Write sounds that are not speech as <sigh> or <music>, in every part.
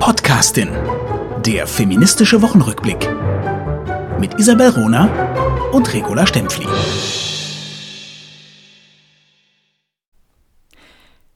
Podcastin. Der feministische Wochenrückblick. Mit Isabel Rona und Regula Stempfli.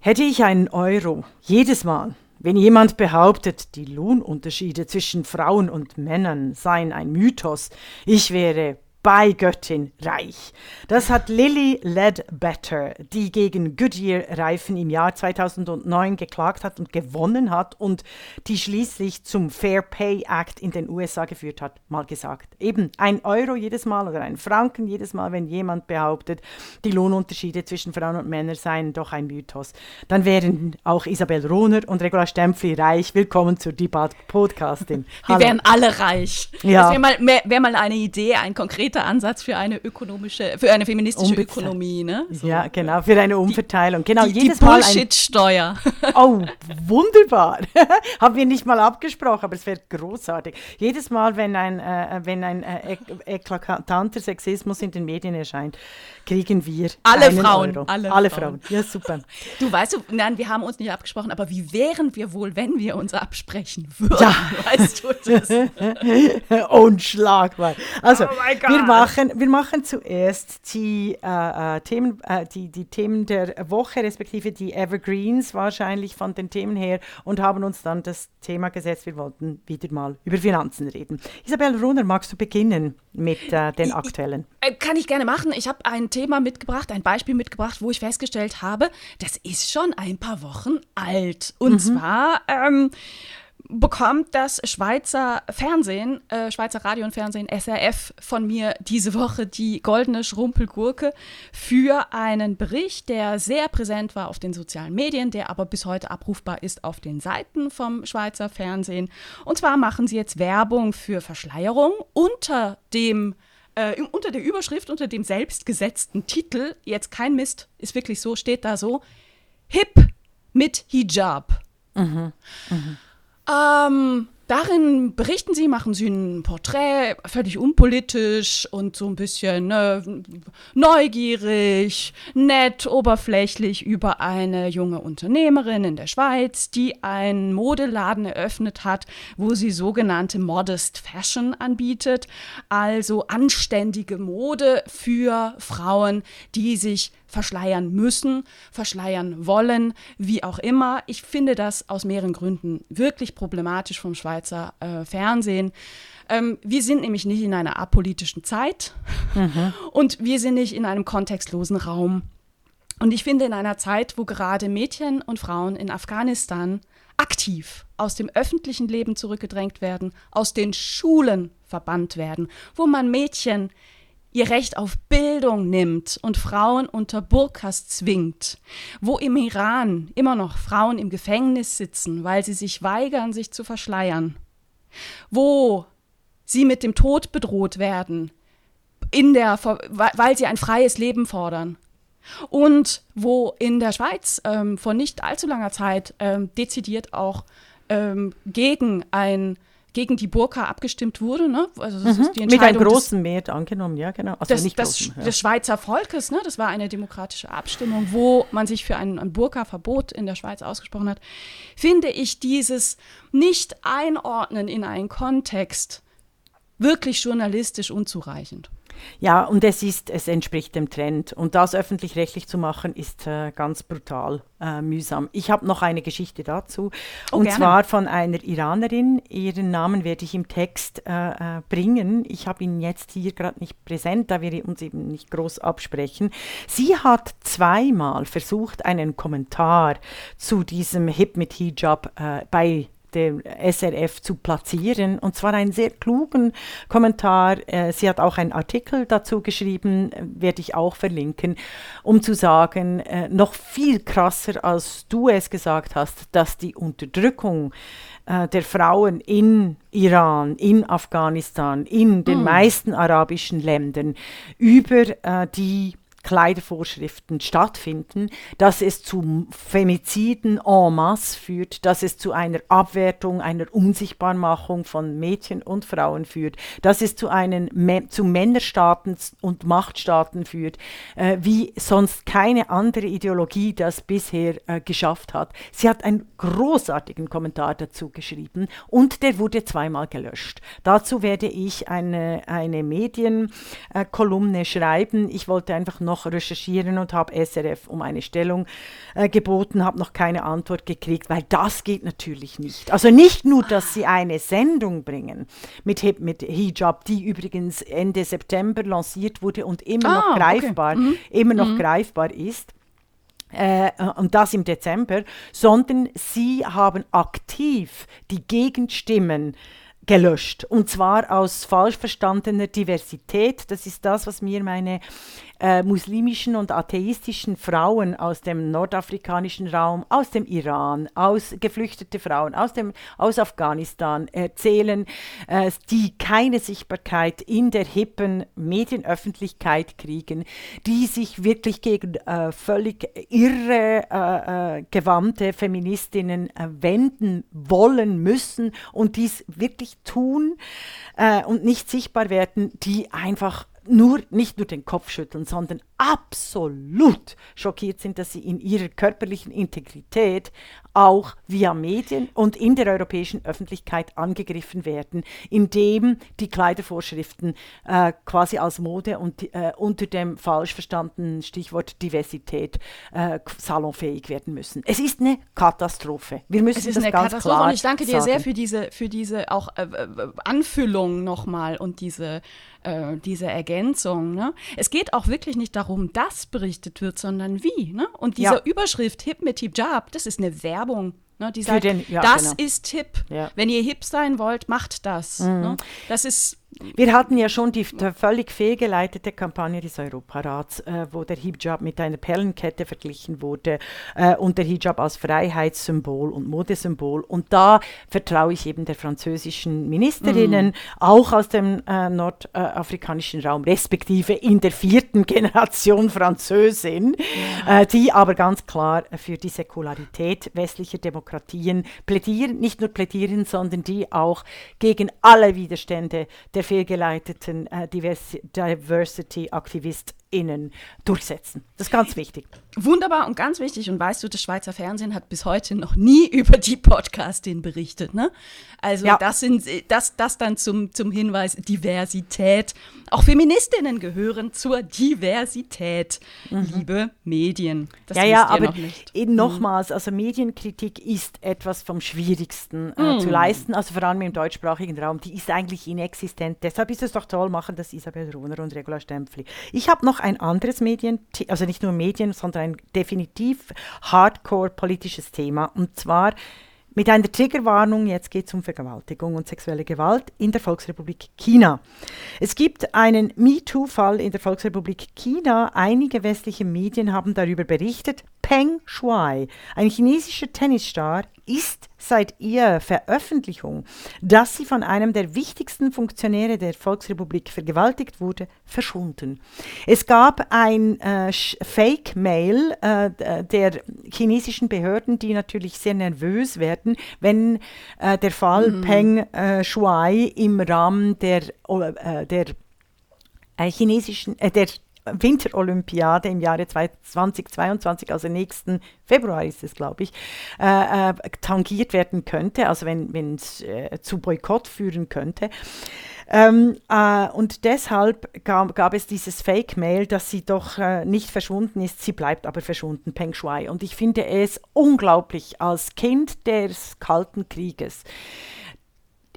Hätte ich einen Euro jedes Mal, wenn jemand behauptet, die Lohnunterschiede zwischen Frauen und Männern seien ein Mythos, ich wäre bei Göttin reich. Das hat Lily Ledbetter, die gegen Goodyear-Reifen im Jahr 2009 geklagt hat und gewonnen hat und die schließlich zum Fair Pay Act in den USA geführt hat, mal gesagt. Eben ein Euro jedes Mal oder ein Franken jedes Mal, wenn jemand behauptet, die Lohnunterschiede zwischen Frauen und Männern seien doch ein Mythos. Dann wären auch Isabel Rohner und Regula Stempfli reich. Willkommen zur Debat Podcasting. Wir wären alle reich. Ja. Das wäre mal, wär mal eine Idee, ein konkretes konkreter Ansatz für eine ökonomische, für eine feministische Umbezahl Ökonomie, ne? So. Ja, genau, für eine Umverteilung. Genau, die, jedes die Bullshit-Steuer. <laughs> Oh, wunderbar. <laughs> Haben wir nicht mal abgesprochen, aber es wäre großartig. Jedes Mal, wenn ein, äh, wenn ein äh, eklatanter Sexismus in den Medien erscheint, kriegen wir alle Frauen, Euro. alle, alle Frauen. Frauen. Ja, super. Du weißt du, nein, wir haben uns nicht abgesprochen, aber wie wären wir wohl, wenn wir uns absprechen würden? Ja. Weißt du das? <laughs> Unschlagbar. Also, oh wir machen, wir machen zuerst die, äh, äh, Themen, äh, die, die Themen der Woche, respektive die Evergreens wahrscheinlich von den Themen her und haben uns dann das Thema gesetzt. Wir wollten wieder mal über Finanzen reden. Isabel Runner, magst du beginnen mit äh, den aktuellen? Ich, äh, kann ich gerne machen. Ich habe ein Thema mitgebracht, ein Beispiel mitgebracht, wo ich festgestellt habe, das ist schon ein paar Wochen alt. Und mhm. zwar ähm, bekommt das Schweizer Fernsehen, äh, Schweizer Radio und Fernsehen, SRF, von mir diese Woche die goldene Schrumpelgurke für einen Bericht, der sehr präsent war auf den sozialen Medien, der aber bis heute abrufbar ist auf den Seiten vom Schweizer Fernsehen. Und zwar machen sie jetzt Werbung für Verschleierung unter dem äh, unter der Überschrift, unter dem selbstgesetzten Titel, jetzt kein Mist, ist wirklich so, steht da so, Hip mit Hijab. Mhm. Mhm. Ähm, darin berichten sie, machen sie ein Porträt, völlig unpolitisch und so ein bisschen ne, neugierig, nett, oberflächlich über eine junge Unternehmerin in der Schweiz, die einen Modeladen eröffnet hat, wo sie sogenannte Modest Fashion anbietet, also anständige Mode für Frauen, die sich verschleiern müssen, verschleiern wollen, wie auch immer. Ich finde das aus mehreren Gründen wirklich problematisch vom Schweizer äh, Fernsehen. Ähm, wir sind nämlich nicht in einer apolitischen Zeit mhm. und wir sind nicht in einem kontextlosen Raum. Und ich finde, in einer Zeit, wo gerade Mädchen und Frauen in Afghanistan aktiv aus dem öffentlichen Leben zurückgedrängt werden, aus den Schulen verbannt werden, wo man Mädchen ihr Recht auf Bildung nimmt und Frauen unter Burkas zwingt, wo im Iran immer noch Frauen im Gefängnis sitzen, weil sie sich weigern, sich zu verschleiern, wo sie mit dem Tod bedroht werden, in der, weil sie ein freies Leben fordern. Und wo in der Schweiz ähm, vor nicht allzu langer Zeit ähm, dezidiert auch ähm, gegen ein gegen die Burka abgestimmt wurde. Ne? Also das mhm. ist die Mit einem großen Mehr angenommen, ja, genau. Also des, des, ja. des, Schweizer Volkes, ne? das war eine demokratische Abstimmung, wo man sich für ein, ein Burka-Verbot in der Schweiz ausgesprochen hat, finde ich dieses Nicht-Einordnen in einen Kontext wirklich journalistisch unzureichend. Ja, und es ist, es entspricht dem Trend. Und das öffentlich-rechtlich zu machen, ist äh, ganz brutal äh, mühsam. Ich habe noch eine Geschichte dazu. Oh, und gerne. zwar von einer Iranerin. Ihren Namen werde ich im Text äh, äh bringen. Ich habe ihn jetzt hier gerade nicht präsent, da wir uns eben nicht groß absprechen. Sie hat zweimal versucht, einen Kommentar zu diesem Hip mit Hijab äh, bei dem SRF zu platzieren. Und zwar einen sehr klugen Kommentar. Äh, sie hat auch einen Artikel dazu geschrieben, äh, werde ich auch verlinken, um zu sagen, äh, noch viel krasser, als du es gesagt hast, dass die Unterdrückung der Frauen in Iran, in Afghanistan, in den mm. meisten arabischen Ländern über die Kleidervorschriften stattfinden, dass es zu Femiziden en masse führt, dass es zu einer Abwertung, einer Unsichtbarmachung von Mädchen und Frauen führt, dass es zu, einen, zu Männerstaaten und Machtstaaten führt, äh, wie sonst keine andere Ideologie das bisher äh, geschafft hat. Sie hat einen großartigen Kommentar dazu geschrieben und der wurde zweimal gelöscht. Dazu werde ich eine, eine Medienkolumne äh, schreiben. Ich wollte einfach noch noch recherchieren und habe SRF um eine Stellung äh, geboten, habe noch keine Antwort gekriegt, weil das geht natürlich nicht. Also nicht nur, dass sie eine Sendung bringen mit, mit Hijab, die übrigens Ende September lanciert wurde und immer ah, noch greifbar, okay. mhm. immer noch mhm. greifbar ist. Äh, und das im Dezember, sondern sie haben aktiv die Gegenstimmen gelöscht. Und zwar aus falsch verstandener Diversität. Das ist das, was mir meine äh, muslimischen und atheistischen Frauen aus dem nordafrikanischen Raum, aus dem Iran, aus geflüchtete Frauen aus, dem, aus Afghanistan erzählen, äh, die keine Sichtbarkeit in der hippen Medienöffentlichkeit kriegen, die sich wirklich gegen äh, völlig irre äh, äh, gewandte Feministinnen äh, wenden wollen müssen und dies wirklich tun und nicht sichtbar werden, die einfach nur, nicht nur den Kopf schütteln, sondern absolut schockiert sind, dass sie in ihrer körperlichen Integrität auch via Medien und in der europäischen Öffentlichkeit angegriffen werden, indem die Kleidervorschriften äh, quasi als Mode und äh, unter dem falsch verstandenen Stichwort Diversität äh, salonfähig werden müssen. Es ist eine Katastrophe. Wir müssen es ist das eine ganz Katastrophe klar und ich danke dir sagen. sehr für diese, für diese auch äh, äh, Anfüllung nochmal und diese äh, diese Ergänzung. Ne? Es geht auch wirklich nicht darum, dass berichtet wird, sondern wie. Ne? Und diese ja. Überschrift Hip mit Hijab, das ist eine Werbung. Ne? Die sagt, den, ja, das genau. ist hip. Ja. Wenn ihr hip sein wollt, macht das. Mhm. Ne? Das ist wir hatten ja schon die völlig fehlgeleitete Kampagne des Europarats, äh, wo der Hijab mit einer Perlenkette verglichen wurde äh, und der Hijab als Freiheitssymbol und Modesymbol. Und da vertraue ich eben der französischen Ministerinnen, mm. auch aus dem äh, nordafrikanischen Raum, respektive in der vierten <laughs> Generation Französin, ja. Äh, die aber ganz klar für die Säkularität westlicher Demokratien plädieren, nicht nur plädieren, sondern die auch gegen alle Widerstände der fehlgeleiteten äh, Diversity-AktivistInnen durchsetzen. Das ist ganz wichtig. Wunderbar und ganz wichtig. Und weißt du, das Schweizer Fernsehen hat bis heute noch nie <laughs> über die Podcastin berichtet. Ne? Also ja. das, sind, das, das dann zum, zum Hinweis Diversität. Auch Feministinnen gehören zur Diversität, mhm. liebe Medien. Das ja, ja, aber noch eben mhm. nochmals, also Medienkritik ist etwas vom Schwierigsten äh, mhm. zu leisten, also vor allem im deutschsprachigen Raum. Die ist eigentlich inexistent. Deshalb ist es doch toll, machen das Isabel Runer und Regula Stempfli. Ich habe noch ein anderes Medien, also nicht nur Medien, sondern ein definitiv hardcore politisches Thema. Und zwar mit einer Triggerwarnung, jetzt geht es um Vergewaltigung und sexuelle Gewalt in der Volksrepublik China. Es gibt einen MeToo-Fall in der Volksrepublik China. Einige westliche Medien haben darüber berichtet. Peng Shuai, ein chinesischer Tennisstar, ist seit ihrer Veröffentlichung, dass sie von einem der wichtigsten Funktionäre der Volksrepublik vergewaltigt wurde, verschwunden. Es gab ein äh, Fake-Mail äh, der chinesischen Behörden, die natürlich sehr nervös werden, wenn äh, der Fall mhm. Peng äh, Shuai im Rahmen der, äh, der äh, chinesischen, der Winterolympiade im Jahre 2022, also nächsten Februar ist es, glaube ich, äh, äh, tangiert werden könnte, also wenn es äh, zu Boykott führen könnte. Ähm, äh, und deshalb gab, gab, es dieses Fake-Mail, dass sie doch äh, nicht verschwunden ist, sie bleibt aber verschwunden, Peng Shuai. Und ich finde es unglaublich als Kind des Kalten Krieges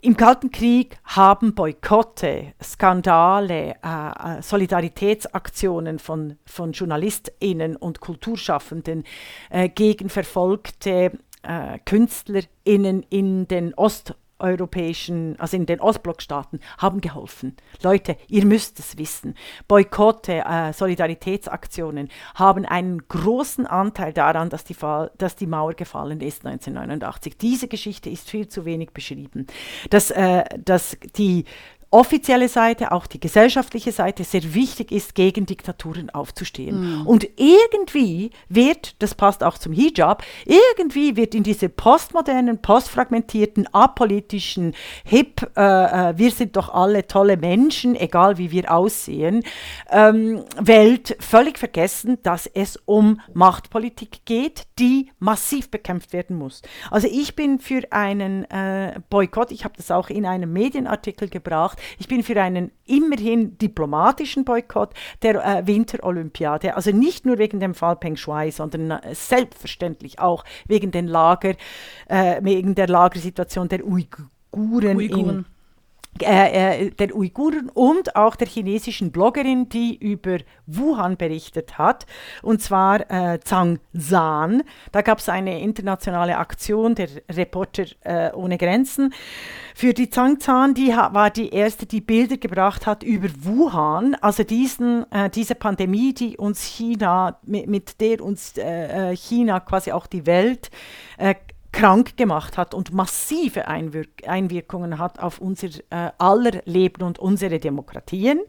im Kalten Krieg haben Boykotte, Skandale, äh, äh, Solidaritätsaktionen von, von JournalistInnen und Kulturschaffenden äh, gegen verfolgte äh, KünstlerInnen in den Ost- europäischen, also in den Ostblockstaaten, haben geholfen. Leute, ihr müsst es wissen. Boykotte, äh, Solidaritätsaktionen haben einen großen Anteil daran, dass die, Fall, dass die Mauer gefallen ist 1989. Diese Geschichte ist viel zu wenig beschrieben. Dass, äh, dass die offizielle Seite, auch die gesellschaftliche Seite sehr wichtig ist, gegen Diktaturen aufzustehen. Mm. Und irgendwie wird, das passt auch zum Hijab, irgendwie wird in diese postmodernen, postfragmentierten, apolitischen, hip, äh, äh, wir sind doch alle tolle Menschen, egal wie wir aussehen, ähm, Welt völlig vergessen, dass es um Machtpolitik geht, die massiv bekämpft werden muss. Also ich bin für einen äh, Boykott, ich habe das auch in einem Medienartikel gebracht, ich bin für einen immerhin diplomatischen Boykott der äh, Winterolympiade. Also nicht nur wegen dem Fall Peng Shuai, sondern äh, selbstverständlich auch wegen, den Lager, äh, wegen der Lagersituation der Uiguren, Uiguren. in äh, äh, der Uiguren und auch der chinesischen Bloggerin, die über Wuhan berichtet hat, und zwar äh, Zhang Zhan. Da gab es eine internationale Aktion der Reporter äh, ohne Grenzen. Für die Zhang Zhan, die war die erste, die Bilder gebracht hat über Wuhan, also diesen, äh, diese Pandemie, die uns China, mit, mit der uns äh, China quasi auch die Welt krank gemacht hat und massive Einwirk Einwirkungen hat auf unser äh, aller Leben und unsere Demokratien.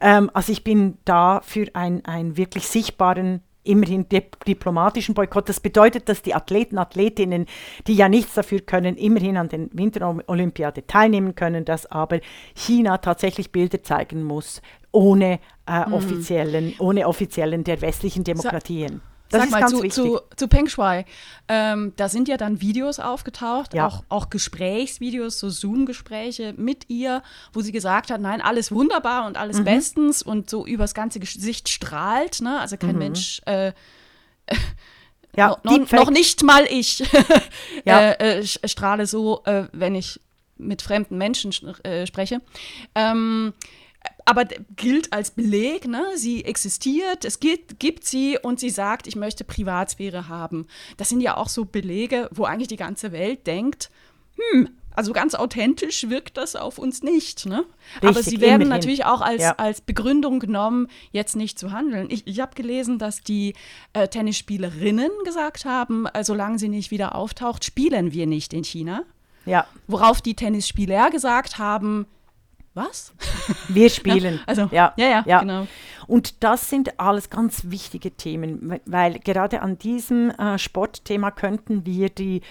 Ähm, also ich bin da für einen wirklich sichtbaren immerhin dip diplomatischen Boykott. Das bedeutet, dass die Athleten, Athletinnen, die ja nichts dafür können, immerhin an den Winterolympiade teilnehmen können, dass aber China tatsächlich Bilder zeigen muss, ohne, äh, mhm. offiziellen, ohne offiziellen der westlichen Demokratien. So das Sag mal, zu, zu, zu, Peng Shui, ähm, da sind ja dann Videos aufgetaucht, ja. auch, auch Gesprächsvideos, so Zoom-Gespräche mit ihr, wo sie gesagt hat, nein, alles wunderbar und alles mhm. bestens und so übers ganze Gesicht strahlt, ne? also kein mhm. Mensch äh, <laughs> ja, no, no, noch nicht mal ich <laughs> ja. äh, äh, strahle so, äh, wenn ich mit fremden Menschen äh, spreche. Ähm, aber gilt als Beleg, ne? sie existiert, es gibt, gibt sie und sie sagt, ich möchte Privatsphäre haben. Das sind ja auch so Belege, wo eigentlich die ganze Welt denkt, hm, also ganz authentisch wirkt das auf uns nicht. Ne? Richtig, Aber sie werden natürlich auch als, ja. als Begründung genommen, jetzt nicht zu handeln. Ich, ich habe gelesen, dass die äh, Tennisspielerinnen gesagt haben, äh, solange sie nicht wieder auftaucht, spielen wir nicht in China. Ja. Worauf die Tennisspieler gesagt haben, was? <laughs> Wir spielen. Ja, also, ja, ja, ja, ja, genau. Und das sind alles ganz wichtige Themen, weil gerade an diesem äh, Sportthema könnten wir die,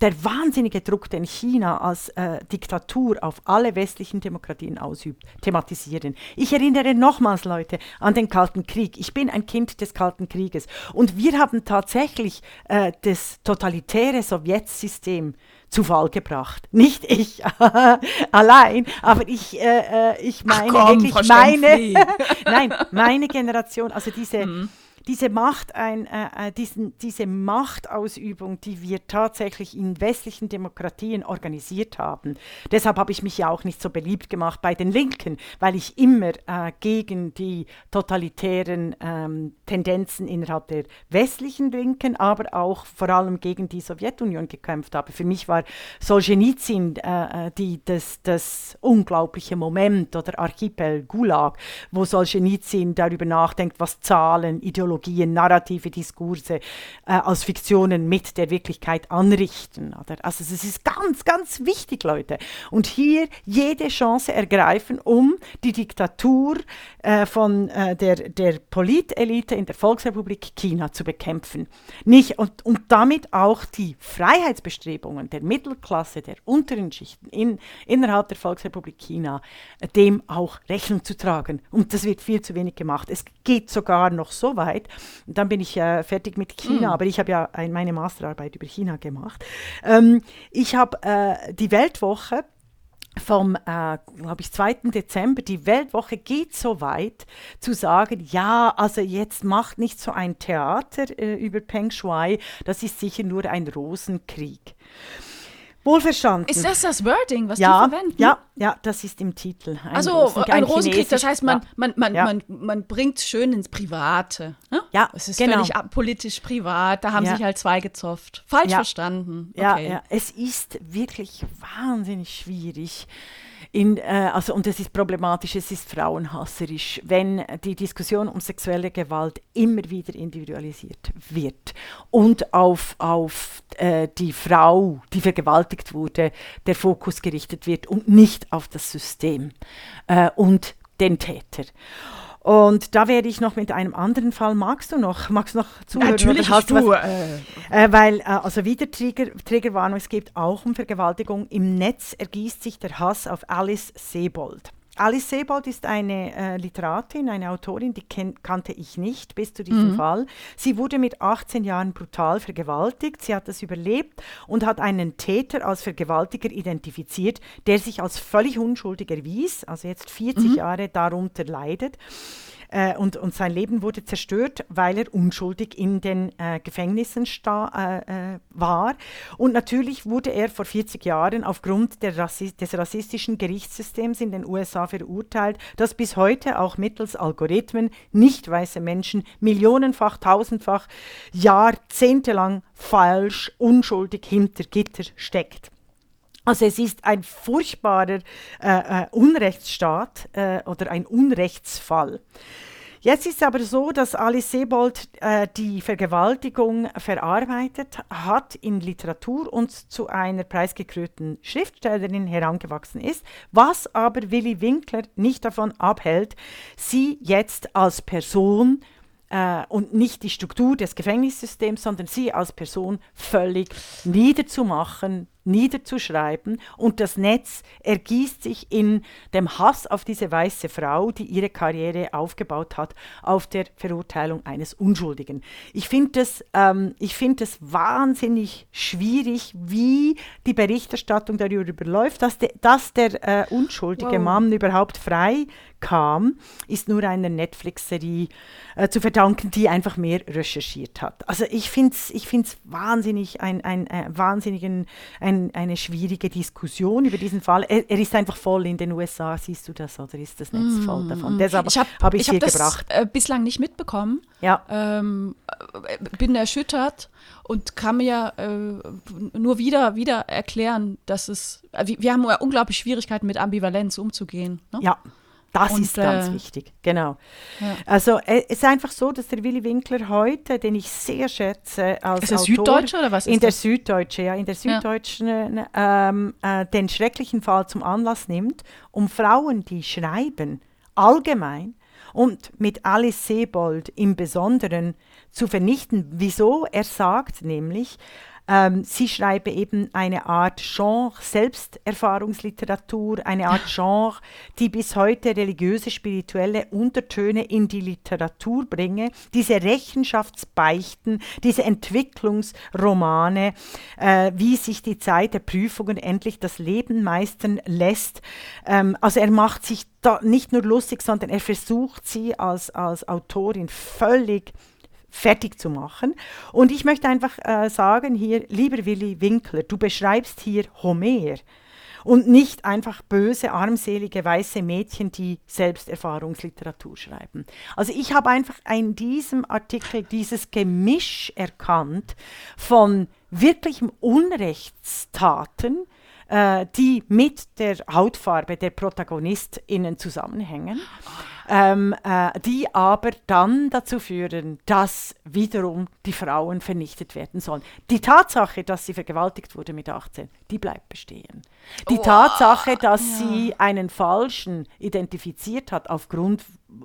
der wahnsinnige Druck, den China als äh, Diktatur auf alle westlichen Demokratien ausübt, thematisieren. Ich erinnere nochmals, Leute, an den Kalten Krieg. Ich bin ein Kind des Kalten Krieges. Und wir haben tatsächlich äh, das totalitäre Sowjetsystem zu Fall gebracht. <laughs> Nicht ich <laughs> allein, aber ich, äh, äh ich meine komm, wirklich meine, <laughs> nein, meine Generation, also diese, mhm diese Macht, ein, äh, äh, diesen, diese Machtausübung, die wir tatsächlich in westlichen Demokratien organisiert haben. Deshalb habe ich mich ja auch nicht so beliebt gemacht bei den Linken, weil ich immer äh, gegen die totalitären ähm, Tendenzen innerhalb der westlichen Linken, aber auch vor allem gegen die Sowjetunion gekämpft habe. Für mich war Solzhenitsyn äh, äh die, das, das unglaubliche Moment oder Archipel Gulag, wo Solzhenitsyn darüber nachdenkt, was Zahlen, Ideologien, Ideologien, narrative Diskurse äh, als Fiktionen mit der Wirklichkeit anrichten. Oder? Also es ist ganz, ganz wichtig, Leute. Und hier jede Chance ergreifen, um die Diktatur äh, von äh, der, der Politelite in der Volksrepublik China zu bekämpfen. Nicht, und, und damit auch die Freiheitsbestrebungen der Mittelklasse, der unteren Schichten in, innerhalb der Volksrepublik China, dem auch Rechnung zu tragen. Und das wird viel zu wenig gemacht. Es geht sogar noch so weit, und dann bin ich äh, fertig mit China, mm. aber ich habe ja ein, meine Masterarbeit über China gemacht. Ähm, ich habe äh, die Weltwoche vom, äh, glaube ich, 2. Dezember, die Weltwoche geht so weit zu sagen, ja, also jetzt macht nicht so ein Theater äh, über Peng Shui, das ist sicher nur ein Rosenkrieg. Wohlverstanden. Ist das das Wording, was ja, die verwenden? Ja, ja, das ist im Titel. Ein also Rosenkrieg, ein, Rosenkrieg, das heißt, man, ja. man, man, ja. man, man bringt schön ins Private. Ne? Ja, Es ist genau. völlig politisch privat, da haben sich halt zwei gezopft. Falsch verstanden. Okay. Ja, ja, es ist wirklich wahnsinnig schwierig In, äh, also, und es ist problematisch, es ist frauenhasserisch, wenn die Diskussion um sexuelle Gewalt immer wieder individualisiert wird und auf, auf äh, die Frau, die vergewaltigt wurde, der Fokus gerichtet wird und nicht auf das System äh, und den Täter. Und da werde ich noch mit einem anderen Fall. Magst du noch? Magst du noch zuhören? Natürlich hast du. Was, äh, äh, weil, äh, also wieder Trigger, Triggerwarnung, es geht auch um Vergewaltigung. Im Netz ergießt sich der Hass auf Alice Sebold. Alice Sebold ist eine äh, Literatin, eine Autorin, die kannte ich nicht bis zu diesem mhm. Fall. Sie wurde mit 18 Jahren brutal vergewaltigt. Sie hat das überlebt und hat einen Täter als Vergewaltiger identifiziert, der sich als völlig unschuldig erwies, also jetzt 40 mhm. Jahre darunter leidet. Äh, und, und sein Leben wurde zerstört, weil er unschuldig in den äh, Gefängnissen äh, äh, war. Und natürlich wurde er vor 40 Jahren aufgrund Rassi des rassistischen Gerichtssystems in den USA verurteilt, das bis heute auch mittels Algorithmen nicht weiße Menschen millionenfach, tausendfach, jahrzehntelang falsch, unschuldig hinter Gitter steckt. Also es ist ein furchtbarer äh, äh, Unrechtsstaat äh, oder ein Unrechtsfall. Jetzt ist es aber so, dass Alice Sebold äh, die Vergewaltigung verarbeitet hat in Literatur und zu einer preisgekrönten Schriftstellerin herangewachsen ist, was aber Willy Winkler nicht davon abhält, sie jetzt als Person äh, und nicht die Struktur des Gefängnissystems, sondern sie als Person völlig niederzumachen, niederzuschreiben und das Netz ergießt sich in dem Hass auf diese weiße Frau, die ihre Karriere aufgebaut hat, auf der Verurteilung eines Unschuldigen. Ich finde das, ähm, find wahnsinnig schwierig, wie die Berichterstattung darüber läuft, dass, de, dass der äh, unschuldige wow. Mann überhaupt frei kam, ist nur einer Netflix-Serie äh, zu verdanken, die einfach mehr recherchiert hat. Also ich finde es ich find's wahnsinnig, ein, ein, ein, äh, wahnsinnigen, ein, eine schwierige Diskussion über diesen Fall. Er, er, ist einfach voll in den USA, siehst du das, oder ist das Netz voll mm, davon? Deshalb habe hab ich, ich hab das gebracht. Äh, bislang nicht mitbekommen. Ja. Ähm, äh, bin erschüttert und kann mir äh, nur wieder, wieder erklären, dass es, wir, wir haben unglaublich Schwierigkeiten mit Ambivalenz umzugehen. Ne? Ja, das und, ist ganz äh, wichtig, genau. Ja. Also äh, es ist einfach so, dass der Willy Winkler heute, den ich sehr schätze als ist das Autor, Süddeutsche oder was ist in der Süddeutsche, ja, in der Süddeutschen ja. ähm, äh, den schrecklichen Fall zum Anlass nimmt, um Frauen, die schreiben, allgemein und mit Alice Sebold im Besonderen zu vernichten. Wieso? Er sagt nämlich, ähm, sie schreibe eben eine Art Genre, Selbsterfahrungsliteratur, eine Art Genre, die bis heute religiöse, spirituelle Untertöne in die Literatur bringe. Diese Rechenschaftsbeichten, diese Entwicklungsromane, äh, wie sich die Zeit der Prüfungen endlich das Leben meistern lässt. Ähm, also er macht sich da nicht nur lustig, sondern er versucht sie als, als Autorin völlig fertig zu machen. Und ich möchte einfach äh, sagen hier, lieber Willi Winkler, du beschreibst hier Homer und nicht einfach böse, armselige, weiße Mädchen, die Selbsterfahrungsliteratur schreiben. Also ich habe einfach in diesem Artikel dieses Gemisch erkannt von wirklichem Unrechtstaten, äh, die mit der Hautfarbe der ProtagonistInnen zusammenhängen. Ähm, äh, die aber dann dazu führen, dass wiederum die Frauen vernichtet werden sollen. Die Tatsache, dass sie vergewaltigt wurde mit 18, die bleibt bestehen. Die oh, Tatsache, dass ja. sie einen Falschen identifiziert hat aufgrund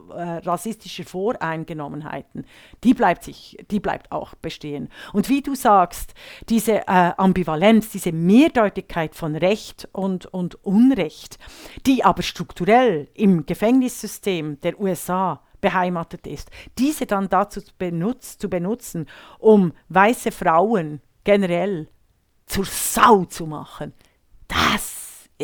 äh, rassistische Voreingenommenheiten, die bleibt, sich, die bleibt auch bestehen. Und wie du sagst, diese äh, Ambivalenz, diese Mehrdeutigkeit von Recht und, und Unrecht, die aber strukturell im Gefängnissystem der USA beheimatet ist, diese dann dazu benutzt, zu benutzen, um weiße Frauen generell zur Sau zu machen, das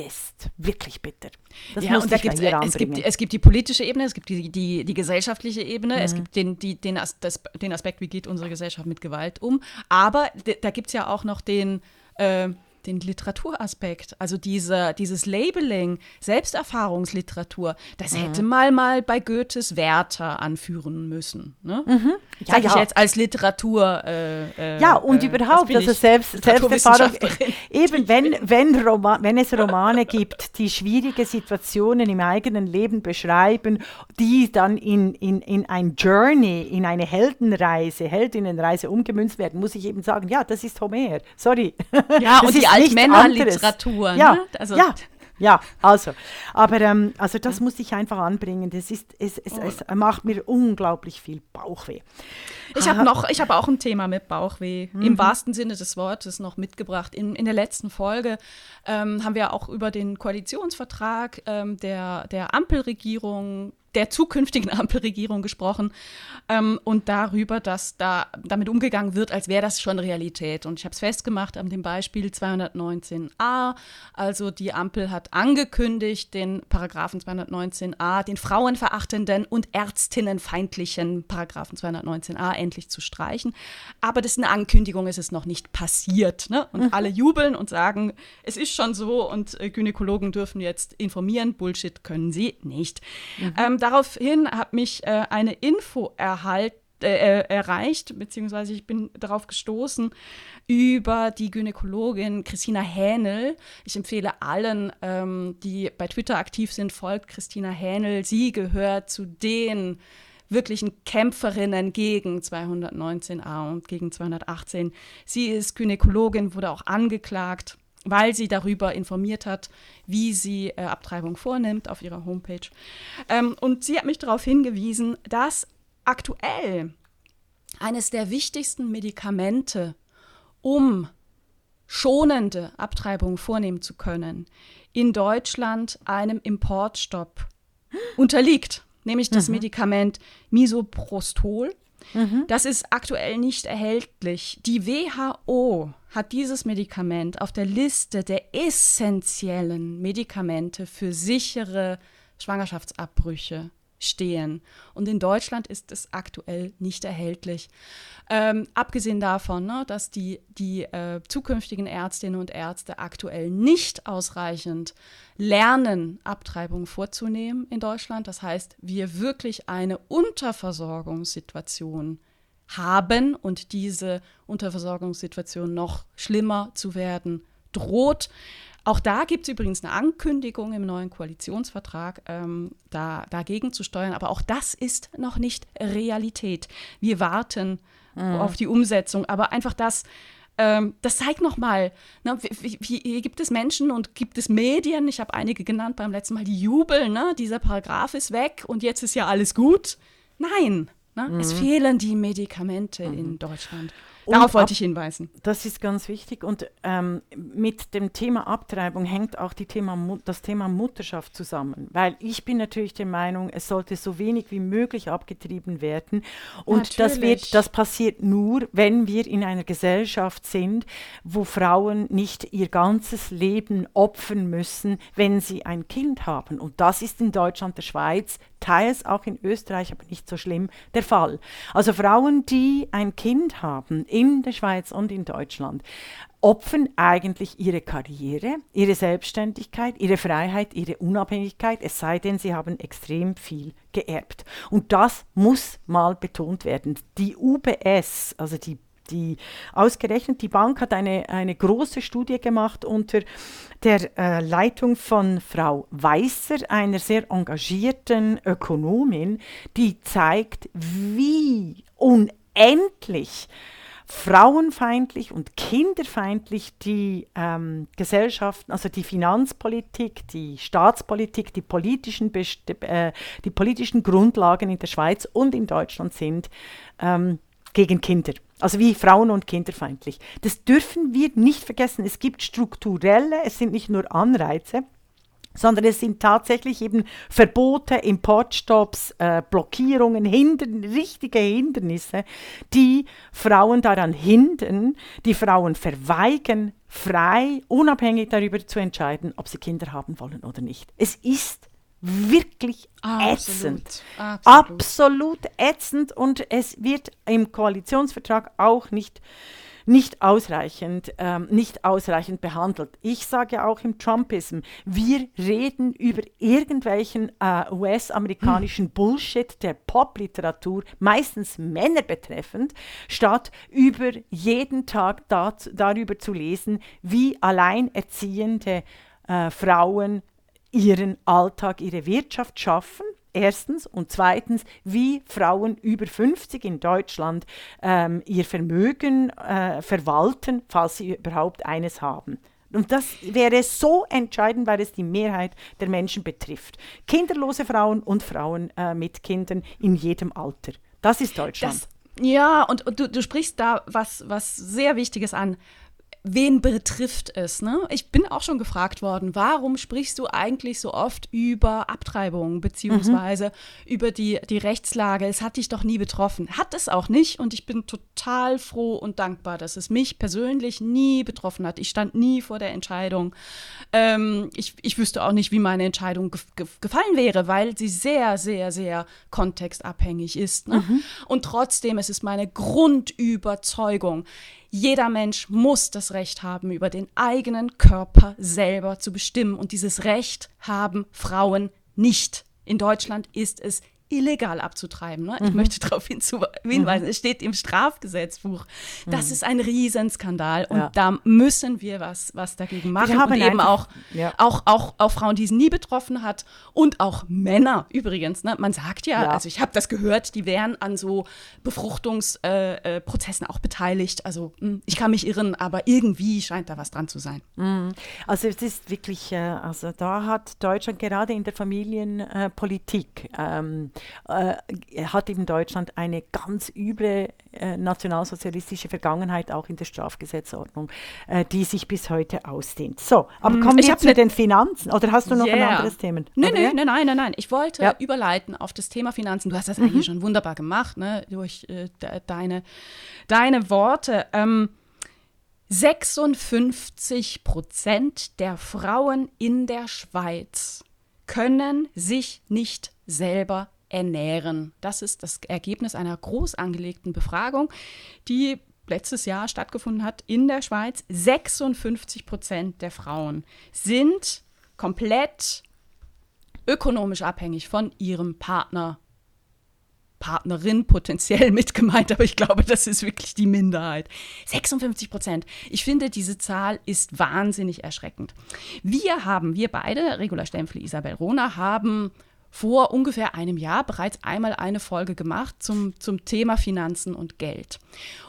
ist wirklich bitter. Das ja, und da gibt's, äh, es, gibt, es gibt die politische Ebene, es gibt die, die, die gesellschaftliche Ebene, mhm. es gibt den, die, den, As das, den Aspekt, wie geht unsere Gesellschaft mit Gewalt um. Aber da gibt es ja auch noch den, äh, den Literaturaspekt, also diese, dieses Labeling, Selbsterfahrungsliteratur, das mhm. hätte mal mal bei Goethes Werther anführen müssen. Ne? Mhm. Ja, Sag ja. ich jetzt als Literatur. Äh, äh, ja, und äh, überhaupt, also Selbst, <laughs> Selbsterfahrung. <laughs> eben, wenn, wenn, Roma wenn es Romane gibt, die schwierige Situationen im eigenen Leben beschreiben, die dann in, in, in ein Journey, in eine Heldenreise, Heldinnenreise umgemünzt werden, muss ich eben sagen, ja, das ist Homer. Sorry. Ja, <laughs> und die Altmännerliteratur. Ja, ne? also, ja, ja, also, aber ähm, also das muss ich einfach anbringen. Das ist, es, es, oh. es macht mir unglaublich viel Bauchweh. Ich habe noch, ich habe auch ein Thema mit Bauchweh mhm. im wahrsten Sinne des Wortes noch mitgebracht. In, in der letzten Folge ähm, haben wir auch über den Koalitionsvertrag ähm, der, der Ampelregierung der zukünftigen <laughs> Ampelregierung gesprochen ähm, und darüber, dass da damit umgegangen wird, als wäre das schon Realität. Und ich habe es festgemacht an dem Beispiel 219a. Also die Ampel hat angekündigt, den Paragraphen 219a, den frauenverachtenden und ärztinnenfeindlichen Paragraphen 219a endlich zu streichen. Aber das ist eine Ankündigung, es ist noch nicht passiert. Ne? Und mhm. alle jubeln und sagen, es ist schon so und äh, Gynäkologen dürfen jetzt informieren. Bullshit können sie nicht. Mhm. Ähm, daraufhin hat mich äh, eine Info erhalten, äh, äh, erreicht, beziehungsweise ich bin darauf gestoßen über die Gynäkologin Christina Hähnel. Ich empfehle allen, ähm, die bei Twitter aktiv sind, folgt Christina Hähnel. Sie gehört zu den wirklichen Kämpferinnen gegen 219a und gegen 218. Sie ist Gynäkologin, wurde auch angeklagt weil sie darüber informiert hat, wie sie äh, Abtreibung vornimmt auf ihrer Homepage. Ähm, und sie hat mich darauf hingewiesen, dass aktuell eines der wichtigsten Medikamente, um schonende Abtreibung vornehmen zu können, in Deutschland einem Importstopp unterliegt, nämlich das mhm. Medikament Misoprostol. Mhm. Das ist aktuell nicht erhältlich. Die WHO hat dieses Medikament auf der Liste der essentiellen Medikamente für sichere Schwangerschaftsabbrüche stehen. Und in Deutschland ist es aktuell nicht erhältlich. Ähm, abgesehen davon, ne, dass die, die äh, zukünftigen Ärztinnen und Ärzte aktuell nicht ausreichend lernen, Abtreibung vorzunehmen in Deutschland. Das heißt, wir wirklich eine Unterversorgungssituation haben und diese Unterversorgungssituation noch schlimmer zu werden droht. Auch da gibt es übrigens eine Ankündigung im neuen Koalitionsvertrag, ähm, da, dagegen zu steuern. Aber auch das ist noch nicht Realität. Wir warten mhm. auf die Umsetzung. Aber einfach das, ähm, das zeigt nochmal, ne, wie, wie, hier gibt es Menschen und gibt es Medien, ich habe einige genannt beim letzten Mal, die jubeln, ne? dieser Paragraph ist weg und jetzt ist ja alles gut. Nein, Ne? Mhm. Es fehlen die Medikamente mhm. in Deutschland. Darauf wollte ich hinweisen. Das ist ganz wichtig. Und ähm, mit dem Thema Abtreibung hängt auch Thema das Thema Mutterschaft zusammen. Weil ich bin natürlich der Meinung, es sollte so wenig wie möglich abgetrieben werden. Und das, wird, das passiert nur, wenn wir in einer Gesellschaft sind, wo Frauen nicht ihr ganzes Leben opfern müssen, wenn sie ein Kind haben. Und das ist in Deutschland, der Schweiz, teils auch in Österreich, aber nicht so schlimm, der Fall. Also Frauen, die ein Kind haben, in der Schweiz und in Deutschland opfern eigentlich ihre Karriere, ihre Selbstständigkeit, ihre Freiheit, ihre Unabhängigkeit, es sei denn, sie haben extrem viel geerbt. Und das muss mal betont werden. Die UBS, also die die ausgerechnet, die Bank hat eine, eine große Studie gemacht unter der äh, Leitung von Frau Weißer, einer sehr engagierten Ökonomin, die zeigt, wie unendlich frauenfeindlich und kinderfeindlich die ähm, Gesellschaften, also die Finanzpolitik, die Staatspolitik, die politischen, äh, die politischen Grundlagen in der Schweiz und in Deutschland sind ähm, gegen Kinder. Also wie frauen- und kinderfeindlich. Das dürfen wir nicht vergessen. Es gibt strukturelle, es sind nicht nur Anreize, sondern es sind tatsächlich eben Verbote, Importstopps, äh, Blockierungen, Hindern, richtige Hindernisse, die Frauen daran hindern, die Frauen verweigern, frei, unabhängig darüber zu entscheiden, ob sie Kinder haben wollen oder nicht. Es ist wirklich Absolut. ätzend. Absolut. Absolut ätzend und es wird im Koalitionsvertrag auch nicht nicht ausreichend, ähm, nicht ausreichend behandelt. Ich sage auch im Trumpism, wir reden über irgendwelchen äh, US-amerikanischen hm. Bullshit der Popliteratur, meistens Männer betreffend, statt über jeden Tag dat, darüber zu lesen, wie alleinerziehende äh, Frauen ihren Alltag, ihre Wirtschaft schaffen, Erstens und zweitens, wie Frauen über 50 in Deutschland ähm, ihr Vermögen äh, verwalten, falls sie überhaupt eines haben. Und das wäre so entscheidend, weil es die Mehrheit der Menschen betrifft. Kinderlose Frauen und Frauen äh, mit Kindern in jedem Alter. Das ist Deutschland. Das, ja, und, und du, du, sprichst da was, was sehr Wichtiges an wen betrifft es? Ne? Ich bin auch schon gefragt worden, warum sprichst du eigentlich so oft über Abtreibung beziehungsweise mhm. über die, die Rechtslage? Es hat dich doch nie betroffen. Hat es auch nicht und ich bin total froh und dankbar, dass es mich persönlich nie betroffen hat. Ich stand nie vor der Entscheidung. Ähm, ich, ich wüsste auch nicht, wie meine Entscheidung ge ge gefallen wäre, weil sie sehr, sehr, sehr kontextabhängig ist. Ne? Mhm. Und trotzdem, es ist meine Grundüberzeugung, jeder Mensch muss das Recht haben, über den eigenen Körper selber zu bestimmen. Und dieses Recht haben Frauen nicht. In Deutschland ist es illegal abzutreiben. Ne? Ich mhm. möchte darauf hinweisen, mhm. es steht im Strafgesetzbuch. Das mhm. ist ein Riesenskandal und ja. da müssen wir was, was dagegen machen. Wir haben und eben auch, ja. auch, auch, auch Frauen, die es nie betroffen hat und auch Männer übrigens. Ne? Man sagt ja, ja. also ich habe das gehört, die wären an so Befruchtungsprozessen äh, äh, auch beteiligt. Also hm, ich kann mich irren, aber irgendwie scheint da was dran zu sein. Mhm. Also es ist wirklich, äh, also da hat Deutschland gerade in der Familienpolitik ähm, äh, hat eben Deutschland eine ganz üble äh, nationalsozialistische Vergangenheit auch in der Strafgesetzordnung, äh, die sich bis heute ausdehnt. So, aber mm, kommen wir zu den Finanzen. Oder hast du noch yeah. ein anderes Thema? Nein, nein, nein, nein, nein, nein. Ich wollte ja. überleiten auf das Thema Finanzen. Du hast das mhm. eigentlich schon wunderbar gemacht, ne? durch äh, de deine, deine Worte. Ähm, 56 Prozent der Frauen in der Schweiz können sich nicht selber ernähren. Das ist das Ergebnis einer groß angelegten Befragung, die letztes Jahr stattgefunden hat in der Schweiz. 56 Prozent der Frauen sind komplett ökonomisch abhängig von ihrem Partner. Partnerin potenziell <laughs> mitgemeint, aber ich glaube, das ist wirklich die Minderheit. 56 Prozent. Ich finde, diese Zahl ist wahnsinnig erschreckend. Wir haben, wir beide, Regula Stempfli, Isabel Rohner, haben vor ungefähr einem Jahr bereits einmal eine Folge gemacht zum, zum Thema Finanzen und Geld.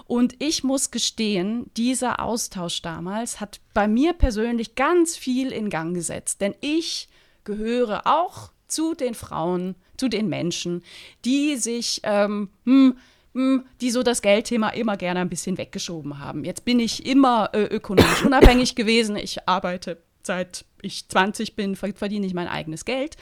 Und ich muss gestehen, dieser Austausch damals hat bei mir persönlich ganz viel in Gang gesetzt, denn ich gehöre auch zu den Frauen, zu den Menschen, die sich, ähm, hm, hm, die so das Geldthema immer gerne ein bisschen weggeschoben haben. Jetzt bin ich immer äh, ökonomisch unabhängig gewesen. Ich arbeite seit ich 20 bin, verdiene ich mein eigenes Geld.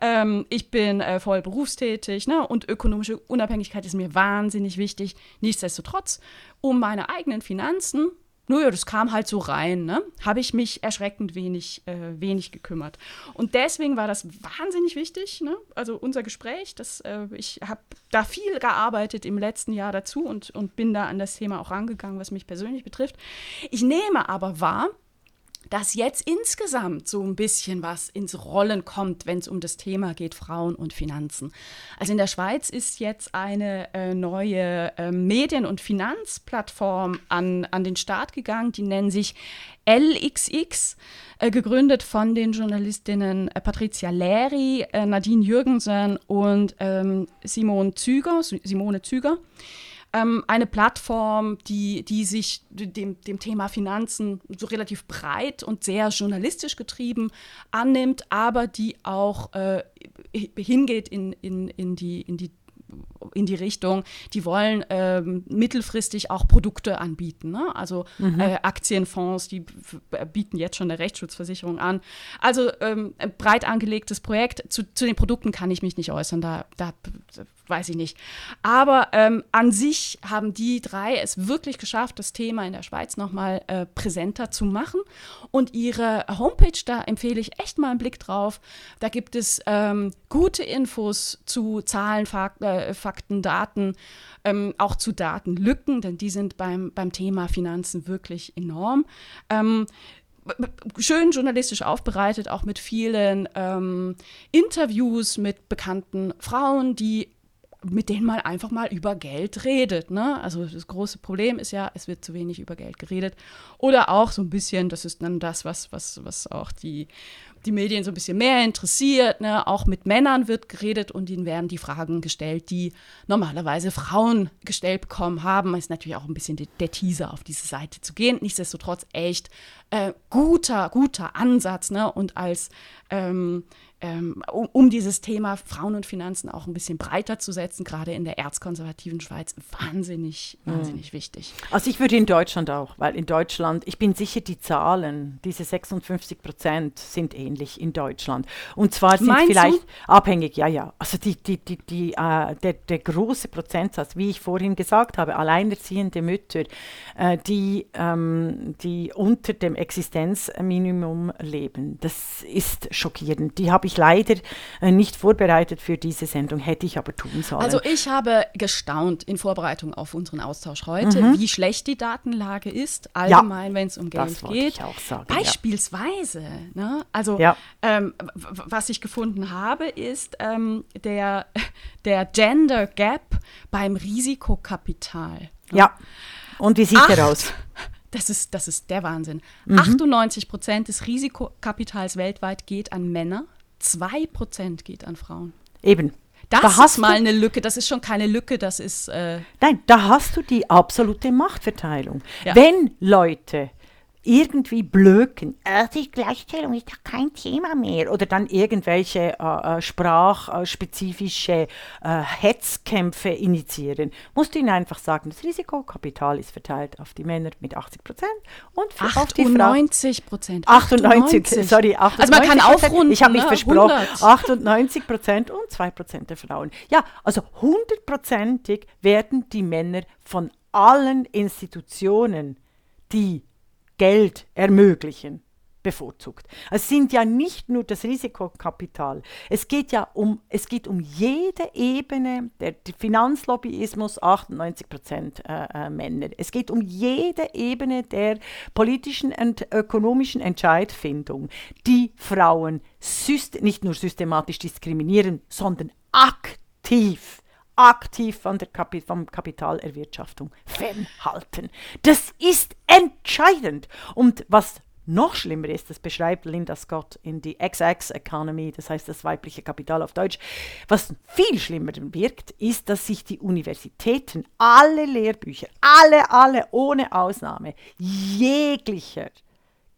Ähm, ich bin äh, voll berufstätig ne? und ökonomische Unabhängigkeit ist mir wahnsinnig wichtig. Nichtsdestotrotz, um meine eigenen Finanzen, naja, das kam halt so rein, ne? habe ich mich erschreckend wenig, äh, wenig gekümmert. Und deswegen war das wahnsinnig wichtig, ne? also unser Gespräch, das, äh, ich habe da viel gearbeitet im letzten Jahr dazu und, und bin da an das Thema auch rangegangen, was mich persönlich betrifft. Ich nehme aber wahr, dass jetzt insgesamt so ein bisschen was ins Rollen kommt, wenn es um das Thema geht, Frauen und Finanzen. Also in der Schweiz ist jetzt eine äh, neue äh, Medien- und Finanzplattform an, an den Start gegangen, die nennen sich LXX, äh, gegründet von den Journalistinnen äh, Patricia Leri, äh, Nadine Jürgensen und ähm, Simone Züger. Simone Züger ähm, eine Plattform, die, die sich dem, dem Thema Finanzen so relativ breit und sehr journalistisch getrieben annimmt, aber die auch äh, hingeht in, in, in, die, in die in die Richtung, die wollen ähm, mittelfristig auch Produkte anbieten. Ne? Also mhm. äh, Aktienfonds, die bieten jetzt schon eine Rechtsschutzversicherung an. Also ähm, ein breit angelegtes Projekt. Zu, zu, den Produkten kann ich mich nicht äußern, da, da weiß ich nicht. Aber ähm, an sich haben die drei es wirklich geschafft, das Thema in der Schweiz nochmal äh, präsenter zu machen. Und ihre Homepage, da empfehle ich echt mal einen Blick drauf. Da gibt es ähm, gute Infos zu Zahlen, Fakten, Fakten, Daten, ähm, auch zu Datenlücken, denn die sind beim, beim Thema Finanzen wirklich enorm. Ähm, schön journalistisch aufbereitet, auch mit vielen ähm, Interviews mit bekannten Frauen, die mit denen man einfach mal über Geld redet. Ne? Also das große Problem ist ja, es wird zu wenig über Geld geredet. Oder auch so ein bisschen, das ist dann das, was, was, was auch die die Medien so ein bisschen mehr interessiert. Ne? Auch mit Männern wird geredet und ihnen werden die Fragen gestellt, die normalerweise Frauen gestellt bekommen haben. Ist natürlich auch ein bisschen de der Teaser, auf diese Seite zu gehen. Nichtsdestotrotz echt äh, guter, guter Ansatz. Ne? Und als ähm, ähm, um, um, dieses Thema Frauen und Finanzen auch ein bisschen breiter zu setzen, gerade in der erzkonservativen Schweiz, wahnsinnig, mhm. wahnsinnig mhm. wichtig. Also ich würde in Deutschland auch, weil in Deutschland, ich bin sicher, die Zahlen, diese 56 Prozent sind ähnlich in Deutschland. Und zwar sind Meinst vielleicht du? abhängig, ja, ja. Also die, die, die, die, äh, der, der große Prozentsatz, wie ich vorhin gesagt habe, alleinerziehende Mütter, äh, die, ähm, die unter dem Existenzminimum leben, das ist schockierend. Die habe ich leider äh, nicht vorbereitet für diese Sendung, hätte ich aber tun sollen. Also ich habe gestaunt in Vorbereitung auf unseren Austausch heute, mhm. wie schlecht die Datenlage ist, allgemein, ja, wenn es um Geld geht. Ich auch sagen, Beispielsweise, ja. ne? also ja. ähm, was ich gefunden habe, ist ähm, der, <laughs> der Gender Gap beim Risikokapital. Ne? Ja. Und wie sieht Acht, der aus? <laughs> Das ist, das ist der Wahnsinn. Mhm. 98 Prozent des Risikokapitals weltweit geht an Männer. 2% geht an Frauen. Eben. Das da ist mal eine Lücke, das ist schon keine Lücke, das ist. Äh Nein, da hast du die absolute Machtverteilung. Ja. Wenn Leute irgendwie blöken, äh, die Gleichstellung ist doch kein Thema mehr. Oder dann irgendwelche äh, äh sprachspezifische äh, Hetzkämpfe initiieren. Musst du ihnen einfach sagen, das Risikokapital ist verteilt auf die Männer mit 80 Prozent und 98 auf die Frauen. 98 Prozent. 98, sorry, 98 Also man kann aufrunden. Ich habe mich ne? versprochen. 100. 98 Prozent und 2 Prozent der Frauen. Ja, also hundertprozentig werden die Männer von allen Institutionen, die Geld ermöglichen, bevorzugt. Es sind ja nicht nur das Risikokapital. Es geht ja um, es geht um jede Ebene, der Finanzlobbyismus 98 Prozent äh, äh, Männer. Es geht um jede Ebene der politischen und ökonomischen Entscheidfindung, die Frauen nicht nur systematisch diskriminieren, sondern aktiv aktiv von der Kapi vom Kapitalerwirtschaftung fernhalten. Das ist entscheidend. Und was noch schlimmer ist, das beschreibt Linda Scott in die XX Economy, das heißt das weibliche Kapital auf Deutsch. Was viel schlimmer wirkt, ist, dass sich die Universitäten, alle Lehrbücher, alle, alle ohne Ausnahme, jeglicher